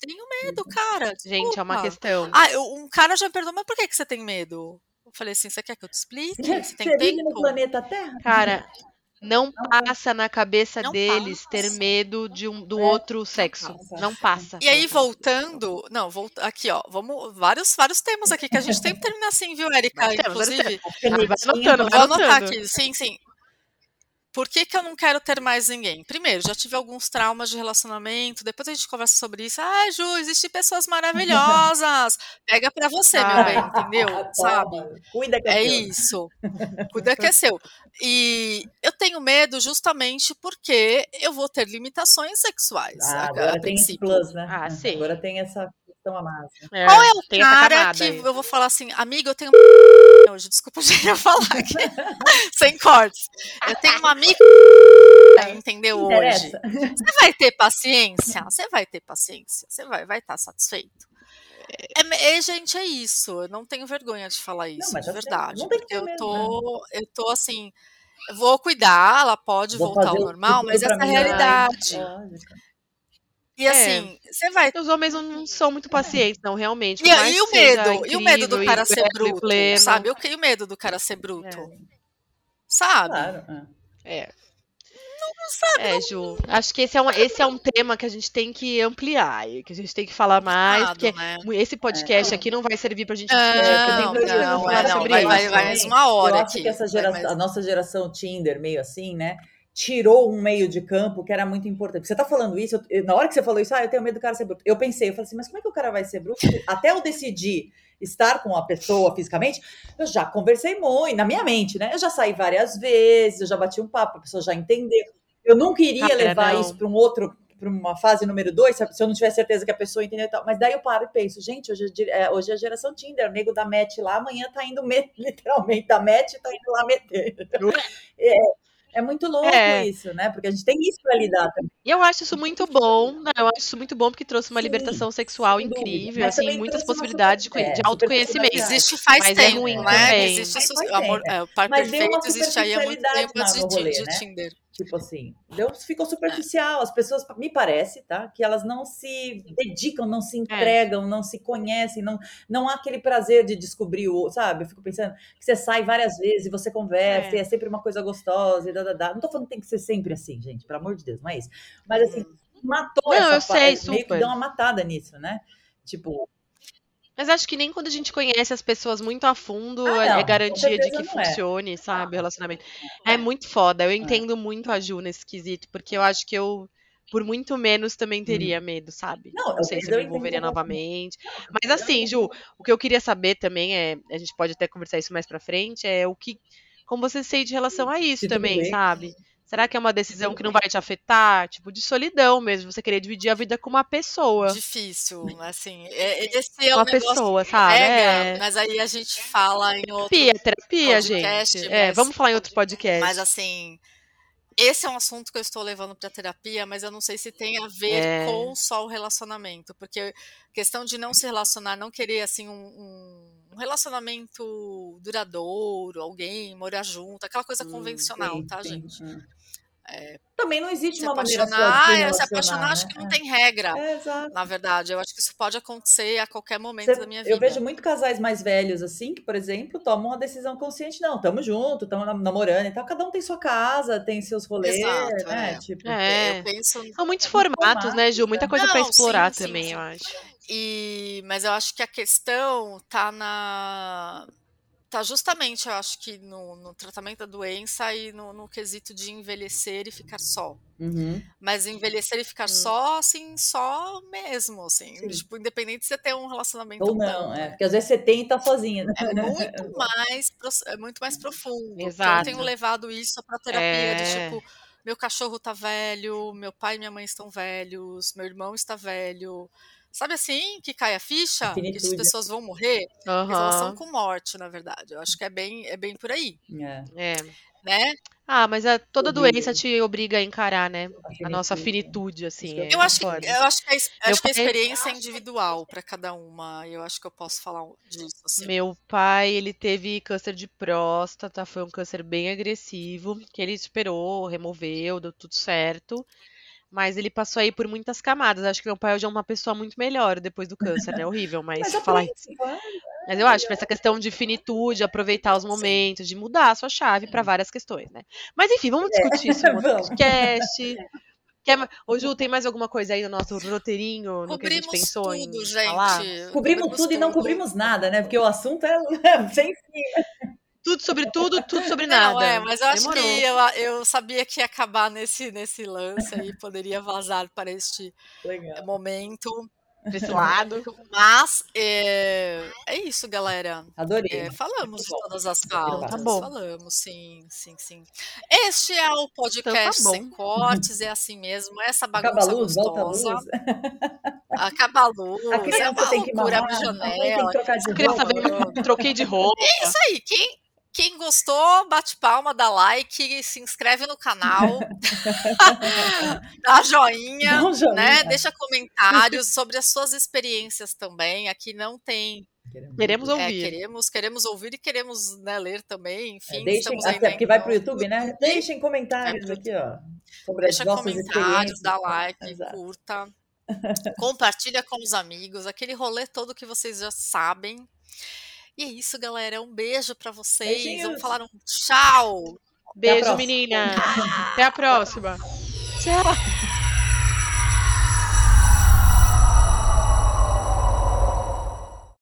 Tenho medo, cara. gente, é uma questão. Ah, eu- um cara já me perguntou, mas por que, que você tem medo? Eu falei assim, você quer que eu te explique? Você tem Você vive no tempo? planeta Terra? Cara, não passa na cabeça Não deles ter passa. medo de um, do É, outro sexo. passa. Não passa. E aí, voltando, não, volta, aqui, ó, vamos, vários, vários temas aqui que a gente tem que terminar assim, viu, vários Inclusive, vai anotando, vou anotar aqui, sim, sim. Por que, que eu não quero ter mais ninguém? Primeiro, já tive alguns traumas de relacionamento, depois a gente conversa sobre isso. Ah, Ju, existem pessoas maravilhosas. Pega pra você, meu bem, entendeu? Sabe? Cuida que É teu. isso. Cuida que é seu. E eu tenho medo justamente porque eu vou ter limitações sexuais, Ah, a, a agora tem princípio. plus, né? Ah, sim. Agora tem essa questão a mais. É, Qual é o cara que aí. eu vou falar assim, amigo, eu tenho hoje, desculpa gente, eu falar aqui, sem cortes. Eu tenho uma amiga, entendeu hoje? Você vai ter paciência? Você vai ter paciência? Você vai vai estar satisfeito? É, é, gente, é isso. Eu não tenho vergonha de falar isso, mas de tá verdade. Não eu mesmo, tô, eu tô assim, vou cuidar, ela pode Vou voltar ao normal, mas essa é a realidade. Lógico. E assim, você vai Os homens não são muito pacientes, não, realmente. E, e o medo? E o medo do cara ser bruto? pleno. Sabe? Eu e o medo do cara ser bruto? É. Sabe? Claro. é. É. É, Ju. Acho que esse é, um, esse é um tema que a gente tem que ampliar, e que a gente tem que falar mais, porque né? esse podcast É. aqui não vai servir pra gente Não, discutir, porque tem Não, não, é, não, sobre vai, isso. vai, vai mais uma hora Eu acho aqui. que essa geração, mais- a nossa geração Tinder, meio assim, né? Tirou um meio de campo que era muito importante. Você tá falando isso, eu- na hora que você falou isso, ah, eu tenho medo do cara ser bruto. Eu pensei, eu falei assim, mas como é que o cara vai ser bruto? Até eu decidir estar com a pessoa fisicamente, eu já conversei muito, na minha mente, né? Eu já saí várias vezes, eu já bati um papo, a pessoa já entendeu. Eu não queria Cara, levar não. isso para um outro, para uma fase número dois, se eu não tiver certeza que a pessoa entendeu e tal. Mas daí eu paro e penso, gente, hoje é, é, hoje é a geração Tinder, o nego da match lá, amanhã tá indo, me- literalmente, da match tá indo lá meter. É, é muito louco É. isso, né? Porque a gente tem isso para lidar também. E eu acho isso muito bom, né? Eu acho isso muito bom porque trouxe uma Sim, libertação sexual incrível, assim, muitas possibilidades de, super- conhe- de é, autoconhecimento. Existe faz Mas é tempo, ruim né? também. Existe Mas isso- faz amor, é, o par Mas perfeito existe aí há muito tempo antes de, rolê, de né? Tinder. Tipo assim, deu, ficou superficial. As pessoas, me parece, tá? Que elas não se dedicam, não se entregam, não se conhecem, não, não há aquele prazer de descobrir o, sabe? Eu fico pensando que você sai várias vezes e você conversa, É. e é sempre uma coisa gostosa e dá, dá, dá. Não tô falando que tem que ser sempre assim, gente, pelo amor de Deus, não é isso. Mas assim, matou Não, essa eu sei, meio que deu uma matada nisso, né? Tipo, Mas acho que nem quando a gente conhece as pessoas muito a fundo Ah, é- não, é garantia de que é. funcione, sabe, o relacionamento. É muito foda. Eu entendo muito a Ju nesse quesito, porque eu acho que eu, por muito menos, também teria medo, sabe? Hum. Não, Não sei se eu me envolveria novamente. Mas assim, Ju, o que eu queria saber também é, a gente pode até conversar isso mais pra frente, é o que, como você se sente em relação a isso também, sabe? Será que é uma decisão que não vai te afetar? Tipo, de solidão mesmo, você querer dividir a vida com uma pessoa. Difícil, assim. é- Esse é Uma negócio pessoa, sabe? pega, É. mas aí a gente fala em outro Terapia, terapia, podcast, gente. É, vamos falar em outro podcast. Mas assim, esse é um assunto que eu estou levando para terapia, mas eu não sei se tem a ver É. com só o relacionamento, porque questão de não se relacionar, não querer assim um, um- um relacionamento duradouro, alguém morar junto, aquela coisa Hum, convencional, Sim, tá, sim, gente? hum. É, Também não existe se uma maneira de apaixonar, se é, se apaixonar, acho né? que não É. tem regra. É, exato. Na verdade, eu acho que isso pode acontecer a qualquer momento Você- da minha vida. eu vejo muito casais mais velhos assim, que, por exemplo, tomam uma decisão consciente, não, tamo junto, tamo nam- namorando e tal. Cada um tem sua casa, tem seus rolês, Exato, né? é. Tipo, É. Eu penso São muitos formatos, né, Ju? Muita coisa sim, explorar sim, também, sim. eu acho. E, mas eu acho que a questão tá na tá justamente, eu acho que no, no tratamento da doença e no, no quesito de envelhecer e ficar só. Uhum. Mas envelhecer e ficar Hum. só, assim, só mesmo, assim. Sim. Tipo, independente de você ter um relacionamento Ou ou não, é. né? Porque às vezes você tem e tá sozinha, né? É muito mais, é muito mais profundo. Porque eu Exato. tenho levado isso pra terapia, de É. tipo, meu cachorro tá velho, meu pai e minha mãe estão velhos, meu irmão está velho. Sabe assim, que cai a ficha? Que as pessoas vão morrer? Eles relação com morte, na verdade. Eu acho que é bem, é bem por aí, É, É. né? Ah, mas a, toda Odeio. doença te obriga a encarar, né? a A nossa finitude. assim. eu é acho que, eu acho que, a, acho que a experiência é individual para cada uma. Eu acho que eu posso falar disso. Assim. Meu pai, ele teve câncer de próstata, foi um câncer bem agressivo, que ele superou, removeu, deu tudo certo. Mas ele passou aí por muitas camadas. Acho que meu pai hoje é uma pessoa muito melhor depois do câncer, né? Horrível, mas, Mas falar isso. Mas eu acho que essa questão de finitude, aproveitar os momentos, de mudar a sua chave para várias questões, né? Mas enfim, vamos discutir isso no podcast. Quer... Ô, Ju, tem mais alguma coisa aí no nosso roteirinho, no que a gente Cobrimos pensou tudo, em gente. falar? Cobrimos tudo e não tudo. cobrimos nada, né? Porque o assunto é sem Tudo sobre tudo, tudo sobre Não, nada. é, mas eu acho Demorou. que eu, eu sabia que ia acabar nesse, nesse lance aí, poderia vazar para este Legal. momento. Desse lado. Mas é, é isso, galera. Adorei. É, falamos de todas as Tá pautas. bom. Falamos, sim, sim, sim. Este é o podcast Então tá sem cortes, é assim mesmo. Essa Acaba a bagunça volta a luz. gostosa. Acaba a luz. A é criança uma tem que mamar, abre a mãe tem que janela. trocar de A criança roupa. troquei de roupa. É isso aí. Quem, quem gostou, bate palma, dá like, se inscreve no canal, dá joinha, Dá um joinha. né? Deixa comentários sobre as suas experiências também. Aqui não tem. Queremos é, ouvir. queremos, queremos ouvir e queremos né, ler também. Enfim, É, deixem, até ainda porque vai então, pro YouTube, né? Deixem comentários É, aqui, ó. Sobre as Deixa nossas comentários, dá like, Exato. curta. Compartilha com os amigos, aquele rolê todo que vocês já sabem. E é isso, galera. Um beijo pra vocês. Beijinhos. Vamos falar um tchau. Beijo, próxima. menina. Até a próxima. Tchau.